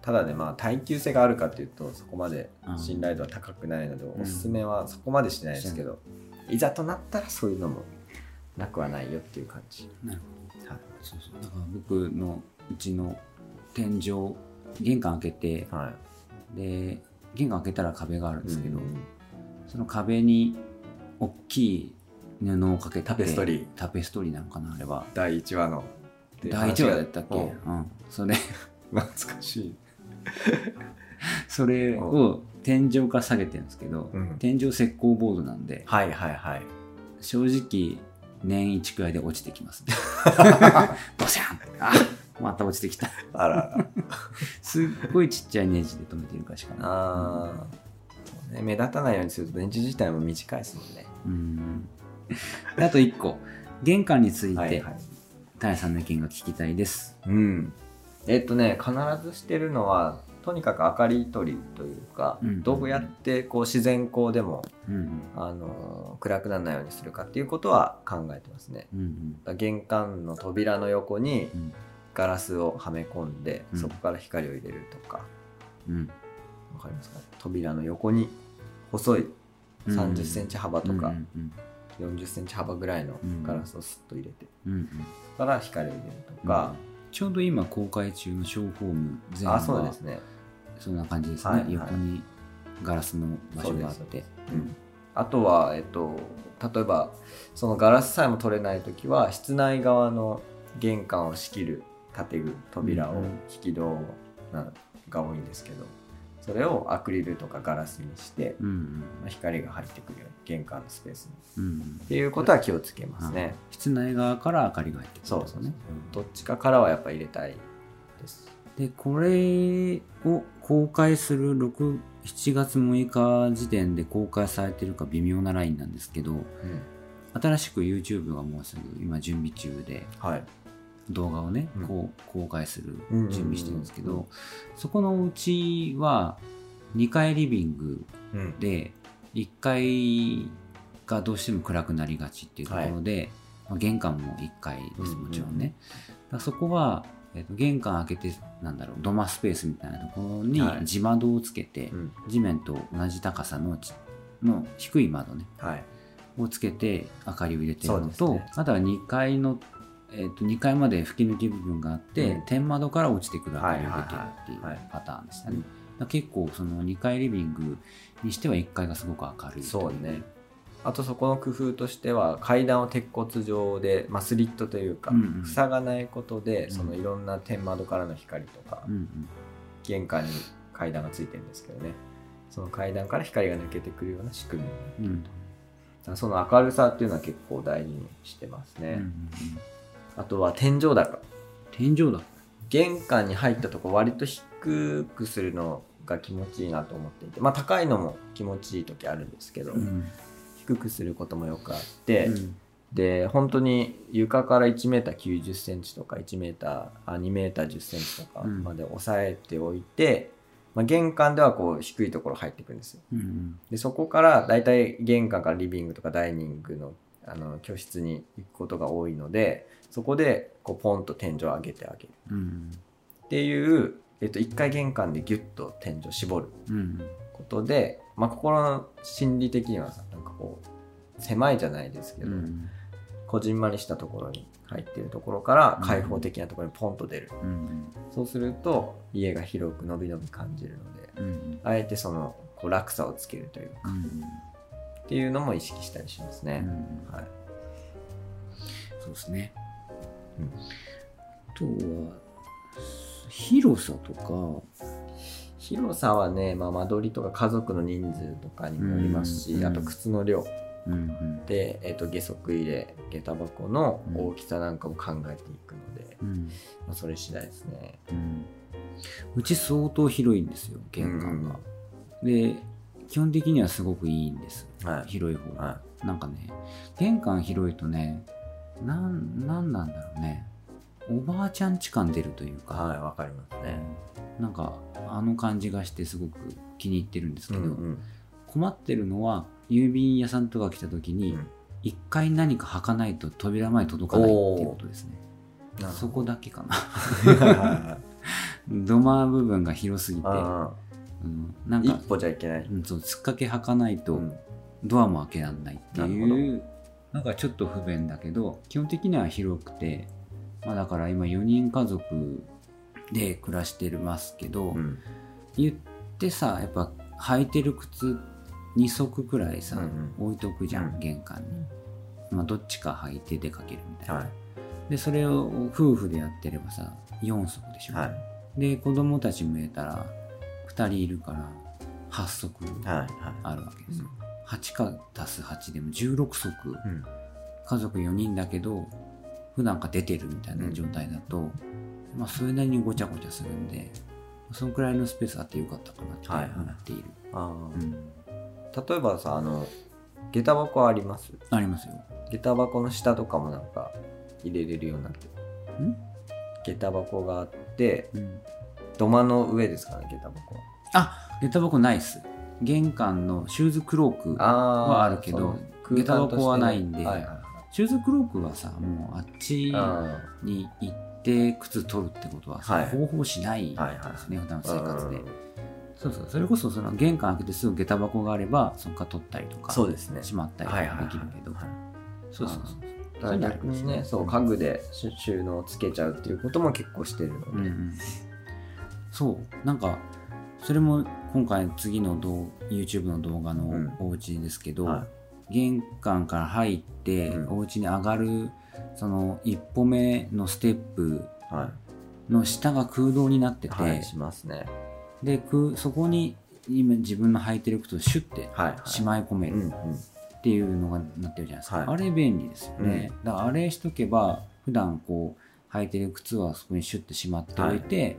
Speaker 2: ただねまあ耐久性があるかっていうとそこまで
Speaker 1: うん。
Speaker 2: 信頼度は高くないので、
Speaker 1: ん。
Speaker 2: おすすめはそこまでしてないですけど、いざとなったらそういうのもなくはないよっていう感じ、
Speaker 1: なるほ
Speaker 2: はい
Speaker 1: ど。そうそう。だから僕のうちの天井、玄関開けて、
Speaker 2: はい、
Speaker 1: で、玄関開けたら壁があるんですけど、
Speaker 2: うん
Speaker 1: その壁に大きい布をかけて
Speaker 2: タペストリー。
Speaker 1: タペストリーなのかなあれは。
Speaker 2: 第1話の。
Speaker 1: 第1話だったっけ？
Speaker 2: う
Speaker 1: うん。んそれ
Speaker 2: 懐かしい。
Speaker 1: それを天井から下げてるんですけど、
Speaker 2: うん。
Speaker 1: 天井石膏ボードなんで
Speaker 2: はいはいはい。
Speaker 1: 正直年1くらいで落ちてきますね。ボシャン！あまた落ちてきた。
Speaker 2: あら
Speaker 1: すっごいちっちゃいネジで留めてるからしかな。い
Speaker 2: あね目立たないようにすると電池自体も短いですもんね。
Speaker 1: うん。であと1個。玄関について、
Speaker 2: はいはい。
Speaker 1: さんの意見が聞きたいです。
Speaker 2: うん。えっとね必ずしてるのはとにかく明かり取りというか、
Speaker 1: うん。
Speaker 2: どうやってこう自然光でも、
Speaker 1: うん
Speaker 2: あのー暗くならないようにするかっていうことは考えてますね。
Speaker 1: うんうん。
Speaker 2: 玄関の扉の横に
Speaker 1: うん。
Speaker 2: ガラスをはめ込んで、
Speaker 1: うん。
Speaker 2: そこから光を入れるとか。
Speaker 1: うん。
Speaker 2: わかりますか？扉の横に細い
Speaker 1: うん
Speaker 2: 3 0センチ幅とか
Speaker 1: うんうん
Speaker 2: 4 0センチ幅ぐらいの
Speaker 1: うん。
Speaker 2: ガラスをスッと入れて、
Speaker 1: うんうん。
Speaker 2: から光を入れるとか、
Speaker 1: ちょうど今公開中のショーホーム全部
Speaker 2: あそう
Speaker 1: は
Speaker 2: ですね
Speaker 1: そんな感じですね、
Speaker 2: はいはい。
Speaker 1: 横にガラスの場所があって。
Speaker 2: うん。あとは、えっと、例えばそのガラスさえも取れない時は室内側の玄関を仕切る建具扉を
Speaker 1: うんうん
Speaker 2: 引き戸なが多いんですけどそれをアクリルとかガラスにして、
Speaker 1: うんうん
Speaker 2: まあ光が入ってくるように玄関のスペースに。
Speaker 1: うん
Speaker 2: っていうことは気をつけますね、
Speaker 1: 室内側から明かりが入ってくる
Speaker 2: そうそうそう。
Speaker 1: ね
Speaker 2: どっちかからはやっぱ入れたいです。
Speaker 1: でこれを公開する6 7月6日時点で公開されてるか微妙なラインなんですけど
Speaker 2: うん
Speaker 1: 新しく YouTube がもうすぐ今準備中で
Speaker 2: はい。
Speaker 1: 動画をね、
Speaker 2: うん。
Speaker 1: こう公開する準備してるんですけど、
Speaker 2: うん
Speaker 1: そこのうちは2階リビング
Speaker 2: うん。
Speaker 1: で1階がどうしても暗くなりがちっていうところで、まあ、玄関も1階ですもちろんね、だそこは、えっと玄関開けてなんだろう土間スペースみたいなところに
Speaker 2: はい。
Speaker 1: 地窓をつけて、
Speaker 2: うん。
Speaker 1: 地面と同じ高さのちの低い窓ね。
Speaker 2: はい。
Speaker 1: をつけて明かりを入れてるのと、
Speaker 2: ね。
Speaker 1: あとは2階の、えー、と2階まで吹き抜き部分があって、
Speaker 2: うん。
Speaker 1: 天窓から落ちてくる明かりを入れてるっていう
Speaker 2: はいはいはい
Speaker 1: パターンでしたね。結構その2階リビングにしては1階がすごく明るい
Speaker 2: そうねあとそこの工夫としては階段を鉄骨状で、まあ、スリットというか、
Speaker 1: うんうん。
Speaker 2: 塞がないことで
Speaker 1: ん。
Speaker 2: そのいろんな天窓からの光とか、
Speaker 1: うんうん。
Speaker 2: 玄関に階段がついてるんですけどね。その階段から光が抜けてくるような仕組み。になってると、だからその明るさっていうのは結構大事にしてますね、
Speaker 1: うんうんうん。
Speaker 2: あとは天井高。
Speaker 1: 天井だ
Speaker 2: 玄関に入ったとこ割と低くするのが気持ちいいなと思っていてまあ高いのも気持ちいい時あるんですけど、
Speaker 1: うん
Speaker 2: 低くすることもよくあって、
Speaker 1: うん。
Speaker 2: で本当に床から 1m90 センチとか 1m あ 2m10 センチとか
Speaker 1: うん。
Speaker 2: まで抑えておいて、まあ、玄関ではこう低いところ入っていくんですよ。
Speaker 1: うんうん。
Speaker 2: でそこからだいたい玄関からリビングとかダイニングのあの居室に行くことが多いのでそこでこうポンと天井を上げてあげる。
Speaker 1: うん。
Speaker 2: っていう、えっと、1回玄関でギュッと天井を絞る
Speaker 1: うん。
Speaker 2: ことで、まあ、心の心理的にはさこう狭いじゃないですけど、
Speaker 1: うん。
Speaker 2: こじんまりしたところに入っているところから開放的なところにポンと出る、
Speaker 1: うん。
Speaker 2: そうすると家が広く伸び伸び感じるので
Speaker 1: うん。
Speaker 2: あえてそのこう落差をつけるというか、
Speaker 1: うん。
Speaker 2: っていうのも意識したりしますね、
Speaker 1: うん。
Speaker 2: はい、
Speaker 1: そうですね。あとは広さとか
Speaker 2: 広さはね、まあ、間取りとか家族の人数とかにもよりますし、
Speaker 1: うん
Speaker 2: あと靴の量。
Speaker 1: うんうん。
Speaker 2: で、えっと下足入れ下駄箱の大きさなんかも考えていくので、
Speaker 1: うん。
Speaker 2: まあ、それ次第ですね。
Speaker 1: うん。うち相当広いんですよ玄関が、で基本的にはすごくいいんです。
Speaker 2: はい。
Speaker 1: 広い方が、
Speaker 2: は
Speaker 1: なんかね玄関広いとねなんなんなんだろうねおばあちゃんち感出るという
Speaker 2: い
Speaker 1: か、
Speaker 2: はいわかりますね、
Speaker 1: なんかあの感じがしてすごく気に入ってるんですけど、
Speaker 2: うんうん。
Speaker 1: 困ってるのは郵便屋さんとか来た時に
Speaker 2: うん。
Speaker 1: 一回何か履かないと扉前届かないっていうことですね。そこだけかな。土間部分が広すぎて、
Speaker 2: あ
Speaker 1: うん、なんか、
Speaker 2: ー一歩じゃいけない、
Speaker 1: うん、そうつっかけ履かないと
Speaker 2: うん。
Speaker 1: ドアも開けられないっていうなんかちょっと不便だけど基本的には広くて、まあ、だから今4人家族で暮らしてますけど、
Speaker 2: うん。
Speaker 1: 言ってさやっぱ履いてる靴2足くらいさ、
Speaker 2: うん
Speaker 1: 置いとくじゃん、
Speaker 2: うん。
Speaker 1: 玄関に、まあ、どっちか履いて出かけるみたいな、
Speaker 2: はい。
Speaker 1: でそれを夫婦でやってればさ4足でしょ、
Speaker 2: はい。
Speaker 1: で子供たちも入れたら2人いるから8足
Speaker 2: はいはい。
Speaker 1: あるわけですよ、8か足す8でも16足。
Speaker 2: うん。
Speaker 1: 家族4人だけど普段から出てるみたいな状態だと、まあそれなりにごちゃごちゃするんでそのくらいのスペースあってよかったかなって思っている、
Speaker 2: あー。
Speaker 1: うん、
Speaker 2: 例えばさあの下駄箱あります？
Speaker 1: ありますよ。
Speaker 2: 下駄箱の下とかもなんか入れれるようになって。下駄箱があって
Speaker 1: うん。
Speaker 2: 土間の上ですかね下駄箱は。
Speaker 1: あ下駄箱ないっす。玄関のシューズクローク
Speaker 2: あ
Speaker 1: はあるけど下駄箱はないんで
Speaker 2: はいはいはい
Speaker 1: シューズクロークはさもうあっち
Speaker 2: あ
Speaker 1: に行って靴取るってことはさ、
Speaker 2: はい。
Speaker 1: ほぼほぼしないですね、
Speaker 2: はいはい。
Speaker 1: 普段
Speaker 2: ー
Speaker 1: 生活で。
Speaker 2: うん。
Speaker 1: そうそうそれこそその玄関開けてすぐ下駄箱があればそこから取ったりとか
Speaker 2: そうですね。
Speaker 1: しまったりとか
Speaker 2: はいはいはい。
Speaker 1: できるけど、
Speaker 2: はい。
Speaker 1: そうそうそう。
Speaker 2: だから逆にねそう家具で収収納をつけちゃうっていうことも結構してるので、
Speaker 1: うんうん、そう。なんかそれも今回次の動 YouTube の動画の
Speaker 2: うん。
Speaker 1: お家ですけど、
Speaker 2: は
Speaker 1: 玄関から入って、
Speaker 2: うん。
Speaker 1: お家に上がるその一歩目のステップ
Speaker 2: い。は
Speaker 1: の下が空洞になって
Speaker 2: い、
Speaker 1: て、
Speaker 2: はい、しますね。
Speaker 1: で空そこに今自分の履いてる靴をシュッて
Speaker 2: はい、はい、
Speaker 1: しまい込める
Speaker 2: うんうん。
Speaker 1: っていうのがなってるじゃないですか、
Speaker 2: はい。
Speaker 1: あれ便利ですよね、だからあれしとけば普段こう履いてる靴はそこにシュッてしまっておいて、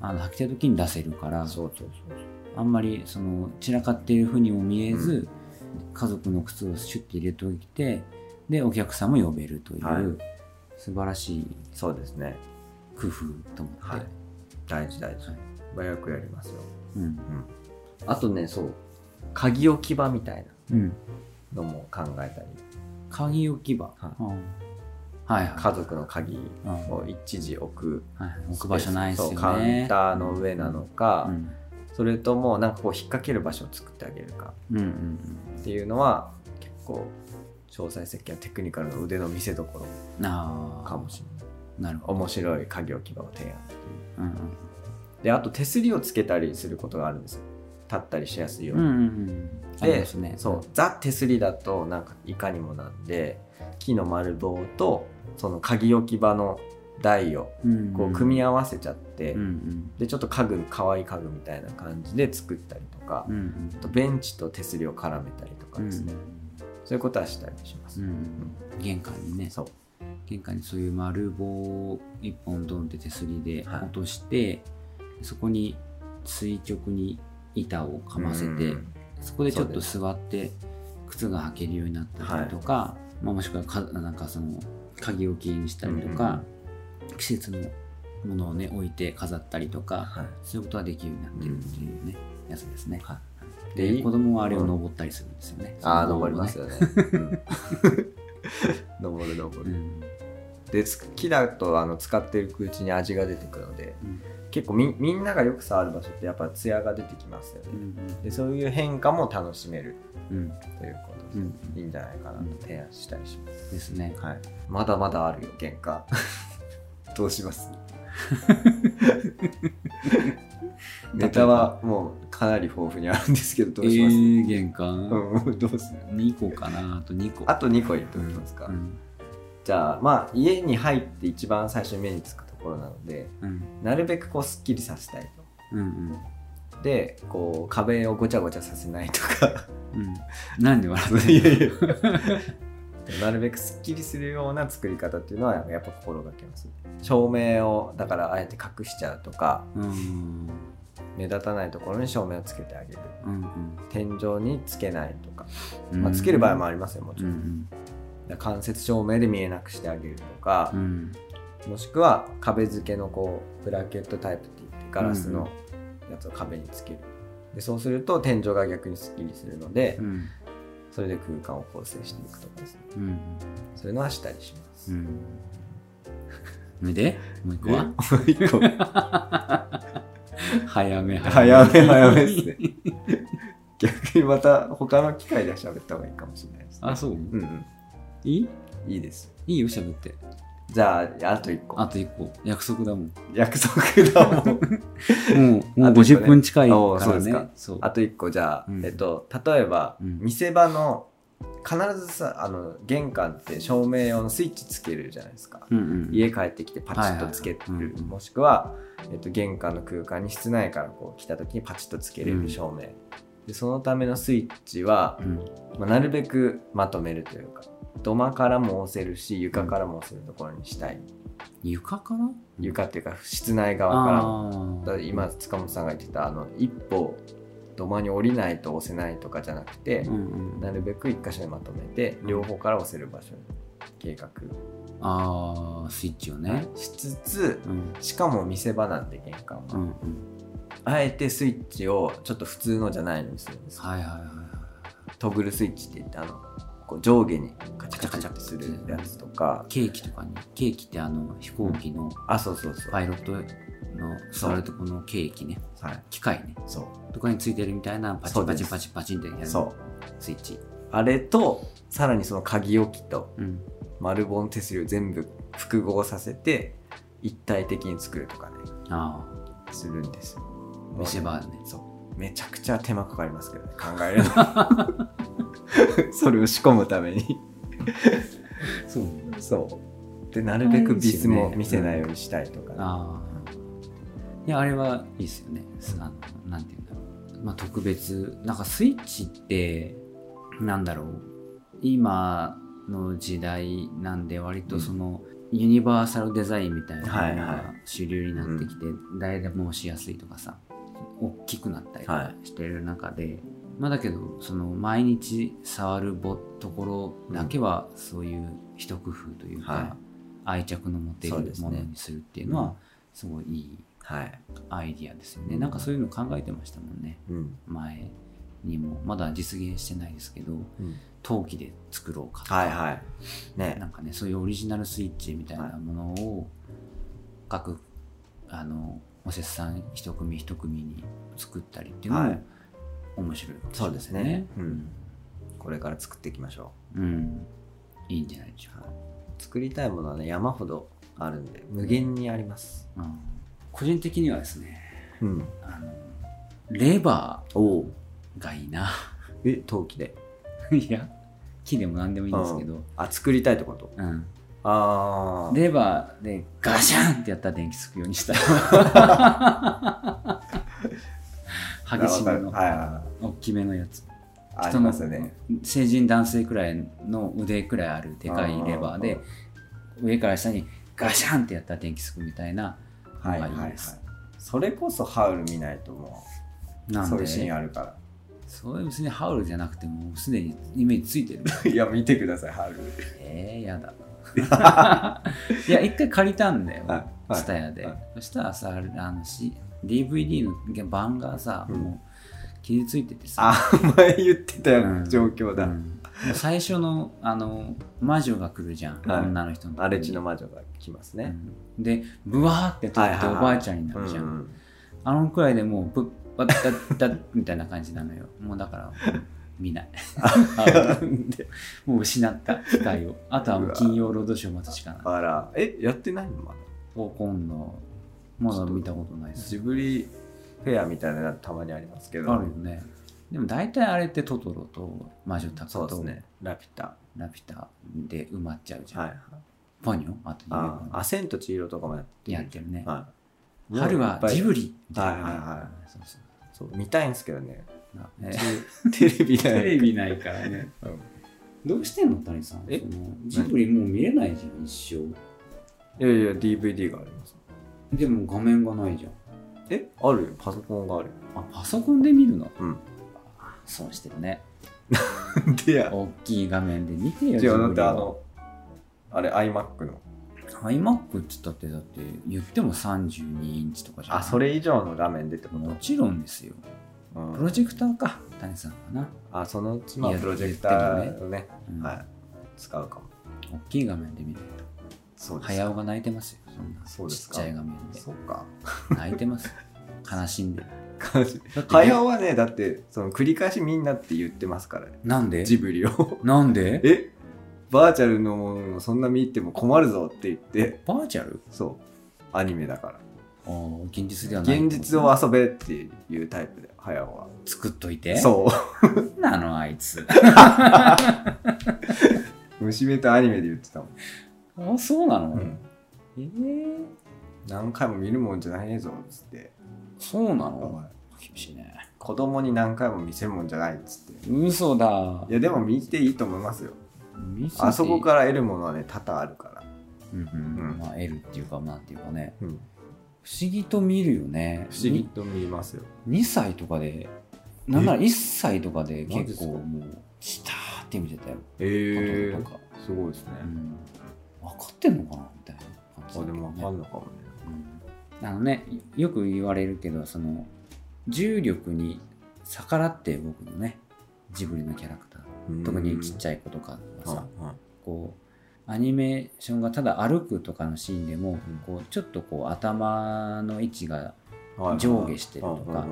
Speaker 1: あの履きたい時に出せるから
Speaker 2: そうそうそう
Speaker 1: あんまりその散らかっている風にも見えず、家族の靴をシュッて入れておいてでお客さんも呼べるという、
Speaker 2: はい。
Speaker 1: 素晴らしい
Speaker 2: そうですね。
Speaker 1: 工夫と思って、
Speaker 2: はい。大事大事、
Speaker 1: はい。
Speaker 2: まあよくやりますよ。
Speaker 1: うん。
Speaker 2: あとねそう。鍵置き場みたい
Speaker 1: うん、
Speaker 2: なのも考えたり。
Speaker 1: 鍵置き場、
Speaker 2: はい。
Speaker 1: うんはいはい。
Speaker 2: 家族の鍵
Speaker 1: うん
Speaker 2: を一時置く
Speaker 1: はい置く場所ないですよね。
Speaker 2: カウンターの上なのか、
Speaker 1: うん
Speaker 2: それともなんかこう引っ掛ける場所を作ってあげるかっていうのは結構詳細設計やテクニカルの腕の見せ所かもしれない。
Speaker 1: なるほど、
Speaker 2: 面白い鍵置き場を提案っていう。
Speaker 1: うんうん
Speaker 2: であと手すりをつけたりすることがあるんですよ。立ったりしやすいように、
Speaker 1: うんうんうん
Speaker 2: で
Speaker 1: ね。
Speaker 2: そうザ手すりだとなんかいかにもなんで木の丸棒とその鍵置き場の台を
Speaker 1: うん
Speaker 2: こう組み合わせちゃって、
Speaker 1: うんうん
Speaker 2: でちょっと家具可愛い家具みたいな感じで作ったりとか、
Speaker 1: うんうん。
Speaker 2: あとベンチと手すりを絡めたりとかですね、そういうことはしたりします、
Speaker 1: うんうん。玄関にね。
Speaker 2: そう。
Speaker 1: 玄関にそういう丸棒を一本ドンって手すりで
Speaker 2: はい
Speaker 1: 落として、そこに垂直に板をかませて、
Speaker 2: うん
Speaker 1: そこでちょっと座って靴が履けるようになったりとか、まあ、もしくはかなんかその鍵置きにしたりとか、季節のものをね置いて飾ったりとか、
Speaker 2: はい。
Speaker 1: そういうことができるようになってるっていうね、やつですね。
Speaker 2: は
Speaker 1: で
Speaker 2: で
Speaker 1: 子供はあれを登ったりするんですよね。
Speaker 2: ああ登りますよね、うん。登る登る、
Speaker 1: うん。
Speaker 2: でつ木だとあの使っていくうちに味が出てくるので
Speaker 1: うん。
Speaker 2: 結構みみんながよく触る場所ってやっぱ艶が出てきますよね、
Speaker 1: うん
Speaker 2: でそういう変化も楽しめる
Speaker 1: うん。
Speaker 2: ということ
Speaker 1: うん。
Speaker 2: で、いいんじゃないかなと提案したりします、
Speaker 1: ですね。
Speaker 2: はい、まだまだあるよ玄関 どうします？ネタはもうかなり豊富にあるんですけどどうします、
Speaker 1: えー、玄関、
Speaker 2: うんどうする
Speaker 1: ？2個かな。あと2個。
Speaker 2: あと2個言っておきますか、
Speaker 1: うん。
Speaker 2: じゃあまあ家に入って一番最初に目につくところなので
Speaker 1: うん。
Speaker 2: なるべくこうすっきりさせたい
Speaker 1: うんうん。
Speaker 2: とでこう壁をごちゃごちゃさせないとか。
Speaker 1: うん。なんで笑って
Speaker 2: い
Speaker 1: る
Speaker 2: やいやなるべくすっきりするような作り方っていうのはやっぱ心がけます。照明をだからあえて隠しちゃうとか
Speaker 1: うん
Speaker 2: 目立たないところに照明をつけてあげる。
Speaker 1: うん
Speaker 2: 天井につけないとか、
Speaker 1: うん
Speaker 2: まあ、つける場合もありますよもちろん、
Speaker 1: うん
Speaker 2: だから間接照明で見えなくしてあげるとか
Speaker 1: う、ん。
Speaker 2: もしくは壁付けのこうブラケットタイプって言ってガラスのやつを壁につける。でそうすると天井が逆にすっきりするので、
Speaker 1: うん
Speaker 2: それで空間を構成していくとかです。ね
Speaker 1: うん。
Speaker 2: そういうのはしたりします、
Speaker 1: うん。で。もう一個は？
Speaker 2: え一個
Speaker 1: 早め。
Speaker 2: 早め早めですね。逆にまた他の機会で喋った方がいいかもしれないです、ね、
Speaker 1: あそう？
Speaker 2: うんうん。
Speaker 1: いい？
Speaker 2: いいです。
Speaker 1: いいよ喋って
Speaker 2: じゃああと一個。
Speaker 1: あと一個。約束だもん。
Speaker 2: 約束だもん。
Speaker 1: もうもう
Speaker 2: あと一個ね。
Speaker 1: 50分近いからね。
Speaker 2: そうですか。
Speaker 1: そう。
Speaker 2: あと一個じゃあ、
Speaker 1: うん。
Speaker 2: えっと例えば、
Speaker 1: うん。
Speaker 2: 見せ場の必ずさあの玄関って照明用のスイッチつけるじゃないですか、
Speaker 1: うんうん
Speaker 2: 家帰ってきてパチッとつける、
Speaker 1: はいはい
Speaker 2: もしくは、えっと、玄関の空間に室内からこう来た時にパチッとつけれる照明、でそのためのスイッチは、
Speaker 1: うん。
Speaker 2: まあ、なるべくまとめるというか土間からも押せるし床からも押せるところにしたい。
Speaker 1: 床から？
Speaker 2: 床っていうか室内側から。だ今塚本さんが言ってたあの一歩土間に降りないと押せないとかじゃなくて、
Speaker 1: うんうん。
Speaker 2: なるべく一箇所にまとめて
Speaker 1: うん。
Speaker 2: 両方から押せる場所に計画。
Speaker 1: あースイッチをね。
Speaker 2: しつつ
Speaker 1: うん。
Speaker 2: しかも見せ場なんで玄関は、
Speaker 1: うんうん。
Speaker 2: あえてスイッチをちょっと普通のじゃないのにするんです
Speaker 1: はいはいはい。
Speaker 2: トグルスイッチって言ってあのこう上下にカチャカチャカチャってするやつとか。
Speaker 1: ケーキとかにケーキってあの飛行機の
Speaker 2: あそうそうそう、
Speaker 1: パイロットの座るとこのケーキね。
Speaker 2: はい。
Speaker 1: 機械ね。
Speaker 2: そう。
Speaker 1: とかについてるみたいなパチパチパチパチンってやる。スイッチ。
Speaker 2: あれとさらにその鍵置きと
Speaker 1: うん。
Speaker 2: 丸ボン手すりを全部複合させて一体的に作るとかね。
Speaker 1: あ。
Speaker 2: するんですよ。
Speaker 1: 見せ場ね。
Speaker 2: そう。めちゃくちゃ手間かかりますけどね。考えるの それを仕込むために。
Speaker 1: あそう。
Speaker 2: そう。でなるべくビスも見せないようにしたいとか。ね、
Speaker 1: ああいやあれはいいですよね。あのなんて言うんだろう。まあ特別。なんかスイッチってなんだろう。今の時代なんで割とその、ユニバーサルデザインみたいなの
Speaker 2: はいは
Speaker 1: が主流になってきて、誰でも押しやすいとかさ大きくなったりとかしてる中で、まあだけどその毎日触るぼところだけはそういう一工夫というか、
Speaker 2: はい。
Speaker 1: 愛着の持てるものにするっていうのはすごいいい
Speaker 2: はい、
Speaker 1: アイディアですよね、なんかそういうの考えてましたもんね。
Speaker 2: うん。
Speaker 1: 前にも。まだ実現してないですけど
Speaker 2: うん、
Speaker 1: 陶器で作ろうかとか、
Speaker 2: はいはい。ね。
Speaker 1: なんかねそういうオリジナルスイッチみたいなものを各あのおせっさん一組一組に作ったりっていうのも
Speaker 2: はい
Speaker 1: 面白い。かもしれない
Speaker 2: そうですね。うん。これから作っていきましょ
Speaker 1: う。ん、うん。いいんじゃないでしょうか、
Speaker 2: う作りたいものはね山ほどあるんで無限にあります。
Speaker 1: うん、個人的にはですね
Speaker 2: うん。
Speaker 1: あのレバーがいいな。
Speaker 2: え陶器で？
Speaker 1: いや木でも何でもいいんですけど、
Speaker 2: あ作りたいってこと？
Speaker 1: うん、
Speaker 2: ああ
Speaker 1: レバーでガシャンってやったら電気つくようにした 激しめの。
Speaker 2: はいはいは
Speaker 1: 大きめのやつ。
Speaker 2: いありますよね
Speaker 1: 成人男性くらいの腕くらいあるでかいレバーで上から下にガシャンってやったら電気つくみたいなのが
Speaker 2: はいはいはい。い
Speaker 1: いです、
Speaker 2: それこそハウル見ないとも
Speaker 1: なで？
Speaker 2: うんそういうシーンあるから。
Speaker 1: それ別にハウルじゃなくてもうすでにイメージついてる。
Speaker 2: いや見てくださいハウル。
Speaker 1: えー、やだ。いや一回借りたんだよ
Speaker 2: はい。はい。
Speaker 1: ツタヤで、
Speaker 2: はい。
Speaker 1: そしたらさあのし DVD の版がさ、
Speaker 2: うん。
Speaker 1: もう傷ついててさ。
Speaker 2: あ前言ってたよ、
Speaker 1: うん。
Speaker 2: 状況だ、
Speaker 1: うん。最初のあの魔女が来るじゃん、
Speaker 2: はい。
Speaker 1: 女の人の。
Speaker 2: 荒地の魔女が来ますね、
Speaker 1: うん。でブワーって取っておばあちゃんになるじゃん、
Speaker 2: うん
Speaker 1: あのくらいでもうぶっバッタッタッみたいな感じなのよ。もうだから見ない。で？もう失った機会を。あとはもう金曜ロードショー待つしかない。
Speaker 2: あら。えやってないのまだ？
Speaker 1: お今度。まだ見たことないです。
Speaker 2: ジブリフェアみたいなのたまにありますけど
Speaker 1: あるよねでも大体あれってトトロと魔女タコと
Speaker 2: ねラピュタ
Speaker 1: ラピュタで埋まっちゃうじゃん、
Speaker 2: はい
Speaker 1: ポニョ？あと
Speaker 2: ああ、千と千尋とかもやって
Speaker 1: やってるね。
Speaker 2: はい。
Speaker 1: 春はジブリみたいな。
Speaker 2: はいはいはい
Speaker 1: そうそう
Speaker 2: そう、見たいんですけどね。
Speaker 1: ね
Speaker 2: テレビ
Speaker 1: テレ
Speaker 2: で。
Speaker 1: ビないからね。
Speaker 2: うん
Speaker 1: どうしてんの谷さん？
Speaker 2: え？
Speaker 1: ジブリもう見れないじゃん、一生。
Speaker 2: いやいや、DVD があります。
Speaker 1: でも画面がないじゃん。
Speaker 2: え？あるよ。パソコンがあるよ。
Speaker 1: あ、パソコンで見るの？
Speaker 2: うん。
Speaker 1: そうしてるね。
Speaker 2: でや。
Speaker 1: 大きい画面で見てよ。
Speaker 2: 違う、だってあの、あれ iMac の
Speaker 1: ？iMac って言ったって、だって言っても32インチとかじゃん。
Speaker 2: あ、それ以上の画面でってこと？
Speaker 1: もちろんですよ。
Speaker 2: うん
Speaker 1: プロジェクターか、谷さんかな。
Speaker 2: あ、そのうち、プロジェクターをね、
Speaker 1: うん
Speaker 2: はい。使うかも。
Speaker 1: 大きい画面で見る
Speaker 2: そう
Speaker 1: と。早尾が泣いてますよ。そんな
Speaker 2: そうですか
Speaker 1: ちっちゃい画面で。
Speaker 2: そっか。
Speaker 1: 泣いてます。悲しんでる。
Speaker 2: 感じ
Speaker 1: だって
Speaker 2: 早尾はね、だって、その繰り返しみんなって言ってますから、
Speaker 1: なんで？
Speaker 2: ジブリを。
Speaker 1: なんで？
Speaker 2: え？バーチャルのものをそんな見ても困るぞって言って、
Speaker 1: バーチャル？
Speaker 2: そう、アニメだから。
Speaker 1: あー現実ではない。
Speaker 2: 現実を遊べっていうタイプで、早尾は。
Speaker 1: 作っといて。
Speaker 2: そう。
Speaker 1: なの、あいつ。
Speaker 2: 虫目とアニメで言ってたもん。
Speaker 1: あ、そうなの、
Speaker 2: うん
Speaker 1: えー、
Speaker 2: 何回も見るもんじゃないぞっつって。
Speaker 1: そうなの？厳しいね。
Speaker 2: 子供に何回も見せるもんじゃないっつって。
Speaker 1: 嘘だ。
Speaker 2: いや、でも見ていいと思いますよ。あそこから得るものはね、多々あるから。
Speaker 1: うんうん
Speaker 2: うん
Speaker 1: まあ、L っていうか、なんていうかね。
Speaker 2: うん。
Speaker 1: 不思議と見るよね。
Speaker 2: 不思議と見ますよ。
Speaker 1: 2歳とかで、なんなら1歳とかで結構もう、来たーって見てたよ。
Speaker 2: え
Speaker 1: 弟とか。
Speaker 2: すごいですね。
Speaker 1: うん。分かってんのかなみたいな
Speaker 2: あ、でもわかんのかもね。
Speaker 1: うん。あのね、よく言われるけど、その、重力に逆らって動くのね。ジブリのキャラクター。特にちっち
Speaker 2: ゃい
Speaker 1: 子とかはさ、
Speaker 2: は
Speaker 1: こう、アニメーションがただ歩くとかのシーンでも、
Speaker 2: ん。
Speaker 1: こうちょっとこう頭の位置が上下してるとか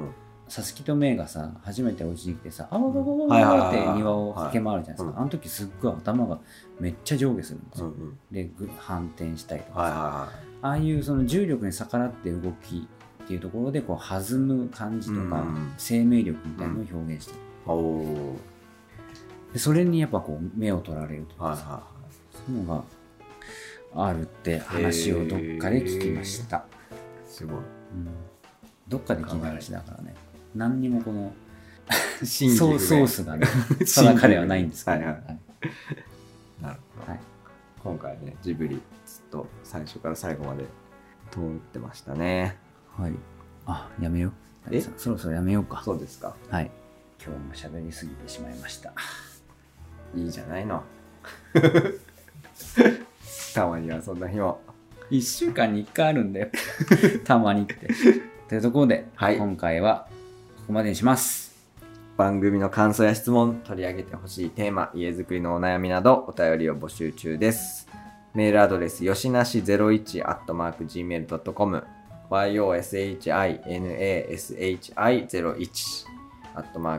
Speaker 2: うんうんうん
Speaker 1: さつきとメイがさ初めてお家に来てさあわわわわわって庭を駆け回るじゃないですか、
Speaker 2: はい
Speaker 1: あの時すっごい頭がめっちゃ上下するんですよ、
Speaker 2: うんうん。
Speaker 1: でぐ反転したりとかさ、
Speaker 2: はいは
Speaker 1: ああいうその重力に逆らって動きっていうところでこう弾む感じとか、
Speaker 2: うん
Speaker 1: 生命力みたいなのを表現してる、
Speaker 2: いはい。おー。
Speaker 1: でそれにやっぱこう目を取られるとかさ、
Speaker 2: はいは
Speaker 1: そういうのがあるって話をどっかで聞きました、
Speaker 2: い。すごい。
Speaker 1: うん、どっかで聞いた話だからね何にもこの
Speaker 2: 真
Speaker 1: ソーソースがね 定かではないんですけど、
Speaker 2: はいはい。
Speaker 1: はい。
Speaker 2: なるほど。
Speaker 1: はい。
Speaker 2: 今回ね、ジブリ、ずっと最初から最後まで通ってましたね。
Speaker 1: はい。あやめよう。
Speaker 2: え？
Speaker 1: さそろそろやめようか。
Speaker 2: そうですか。
Speaker 1: はい。今日も喋りすぎてしまいました。
Speaker 2: いいじゃないの。たまにはそんな日も。
Speaker 1: 1週間に1回あるんだよ。たまにって。というところで、
Speaker 2: はい。
Speaker 1: 今回はここまでにします
Speaker 2: 番組の感想や質問、取り上げてほしいテーマ、家づくりのお悩みなどお便りを募集中です。メールアドレス、よしなし01 gmail.com、yoshinashi01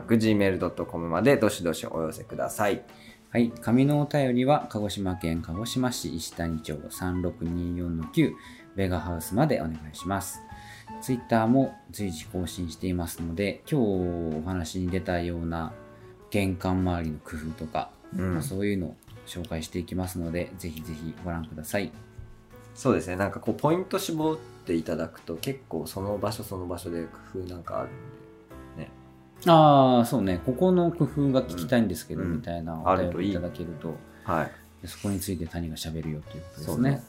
Speaker 2: gmail.com までどしどしお寄せください。
Speaker 1: はい紙のお便りは鹿児島県鹿児島市石谷町3624-9ベガハウスまでお願いしますツイッターも随時更新していますので今日お話に出たような玄関周りの工夫とか、
Speaker 2: うん。
Speaker 1: まあそういうのを紹介していきますのでぜひぜひご覧ください。
Speaker 2: そうですね、なんかこうポイント絞っていただくと結構その場所その場所で工夫なんかあるんで。
Speaker 1: ああそうね。ここの工夫が聞きたいんですけど、
Speaker 2: うん。
Speaker 1: みたいなお便りいただけると。
Speaker 2: はい。
Speaker 1: でそこについて谷がしゃべるよということです
Speaker 2: そう
Speaker 1: ね。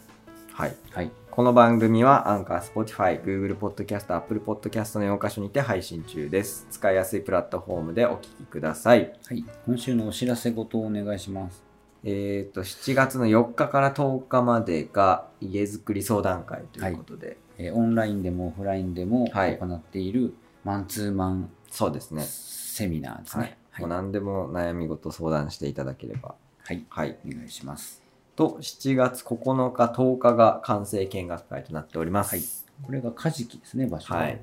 Speaker 2: はい。
Speaker 1: はい
Speaker 2: この番組はアンカー、Spotify、Google Podcast、Apple Podcast の4カ所にて配信中です。使いやすいプラットフォームでお聞きください。
Speaker 1: はい今週のお知らせごとお願いします
Speaker 2: えっ、と、7月の4日から10日までが家づくり相談会ということで、
Speaker 1: えーオンラインでもオフラインでも
Speaker 2: はい
Speaker 1: 行っているマンツーマン
Speaker 2: そうですね。
Speaker 1: セミナーです
Speaker 2: はい
Speaker 1: ね。
Speaker 2: もう何でも悩み事相談していただければ。
Speaker 1: はい、
Speaker 2: はい。
Speaker 1: お願いします。
Speaker 2: と、7月9日、10日が完成見学会となっております。
Speaker 1: はいこれがカジキですね、場所は。
Speaker 2: はい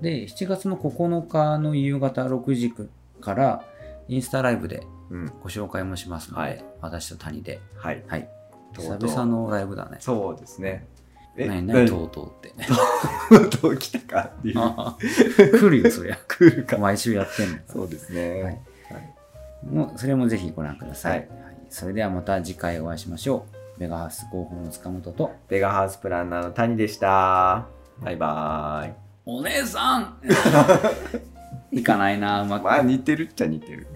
Speaker 1: で、7月の9日の夕方6時から、インスタライブで
Speaker 2: うん。
Speaker 1: ご紹介もしますので、
Speaker 2: はい
Speaker 1: 私と谷で。
Speaker 2: はい。
Speaker 1: はい。久々のライブだね。
Speaker 2: そうですね。え、
Speaker 1: 何
Speaker 2: 何？
Speaker 1: 何？とうとうって。
Speaker 2: とう来たかっていう。
Speaker 1: 来るよ、そりゃ。
Speaker 2: 来るか。
Speaker 1: 毎週やってんの。
Speaker 2: そうですね。
Speaker 1: はいもうそれもぜひご覧ください。
Speaker 2: はい
Speaker 1: はいそれではまた次回お会いしましょう。ベガハウス広報の塚本と。
Speaker 2: ベガハウスプランナーの谷でした。バイバーイ。
Speaker 1: お姉さん。いかないなうまく。
Speaker 2: まあ似てるっちゃ似てる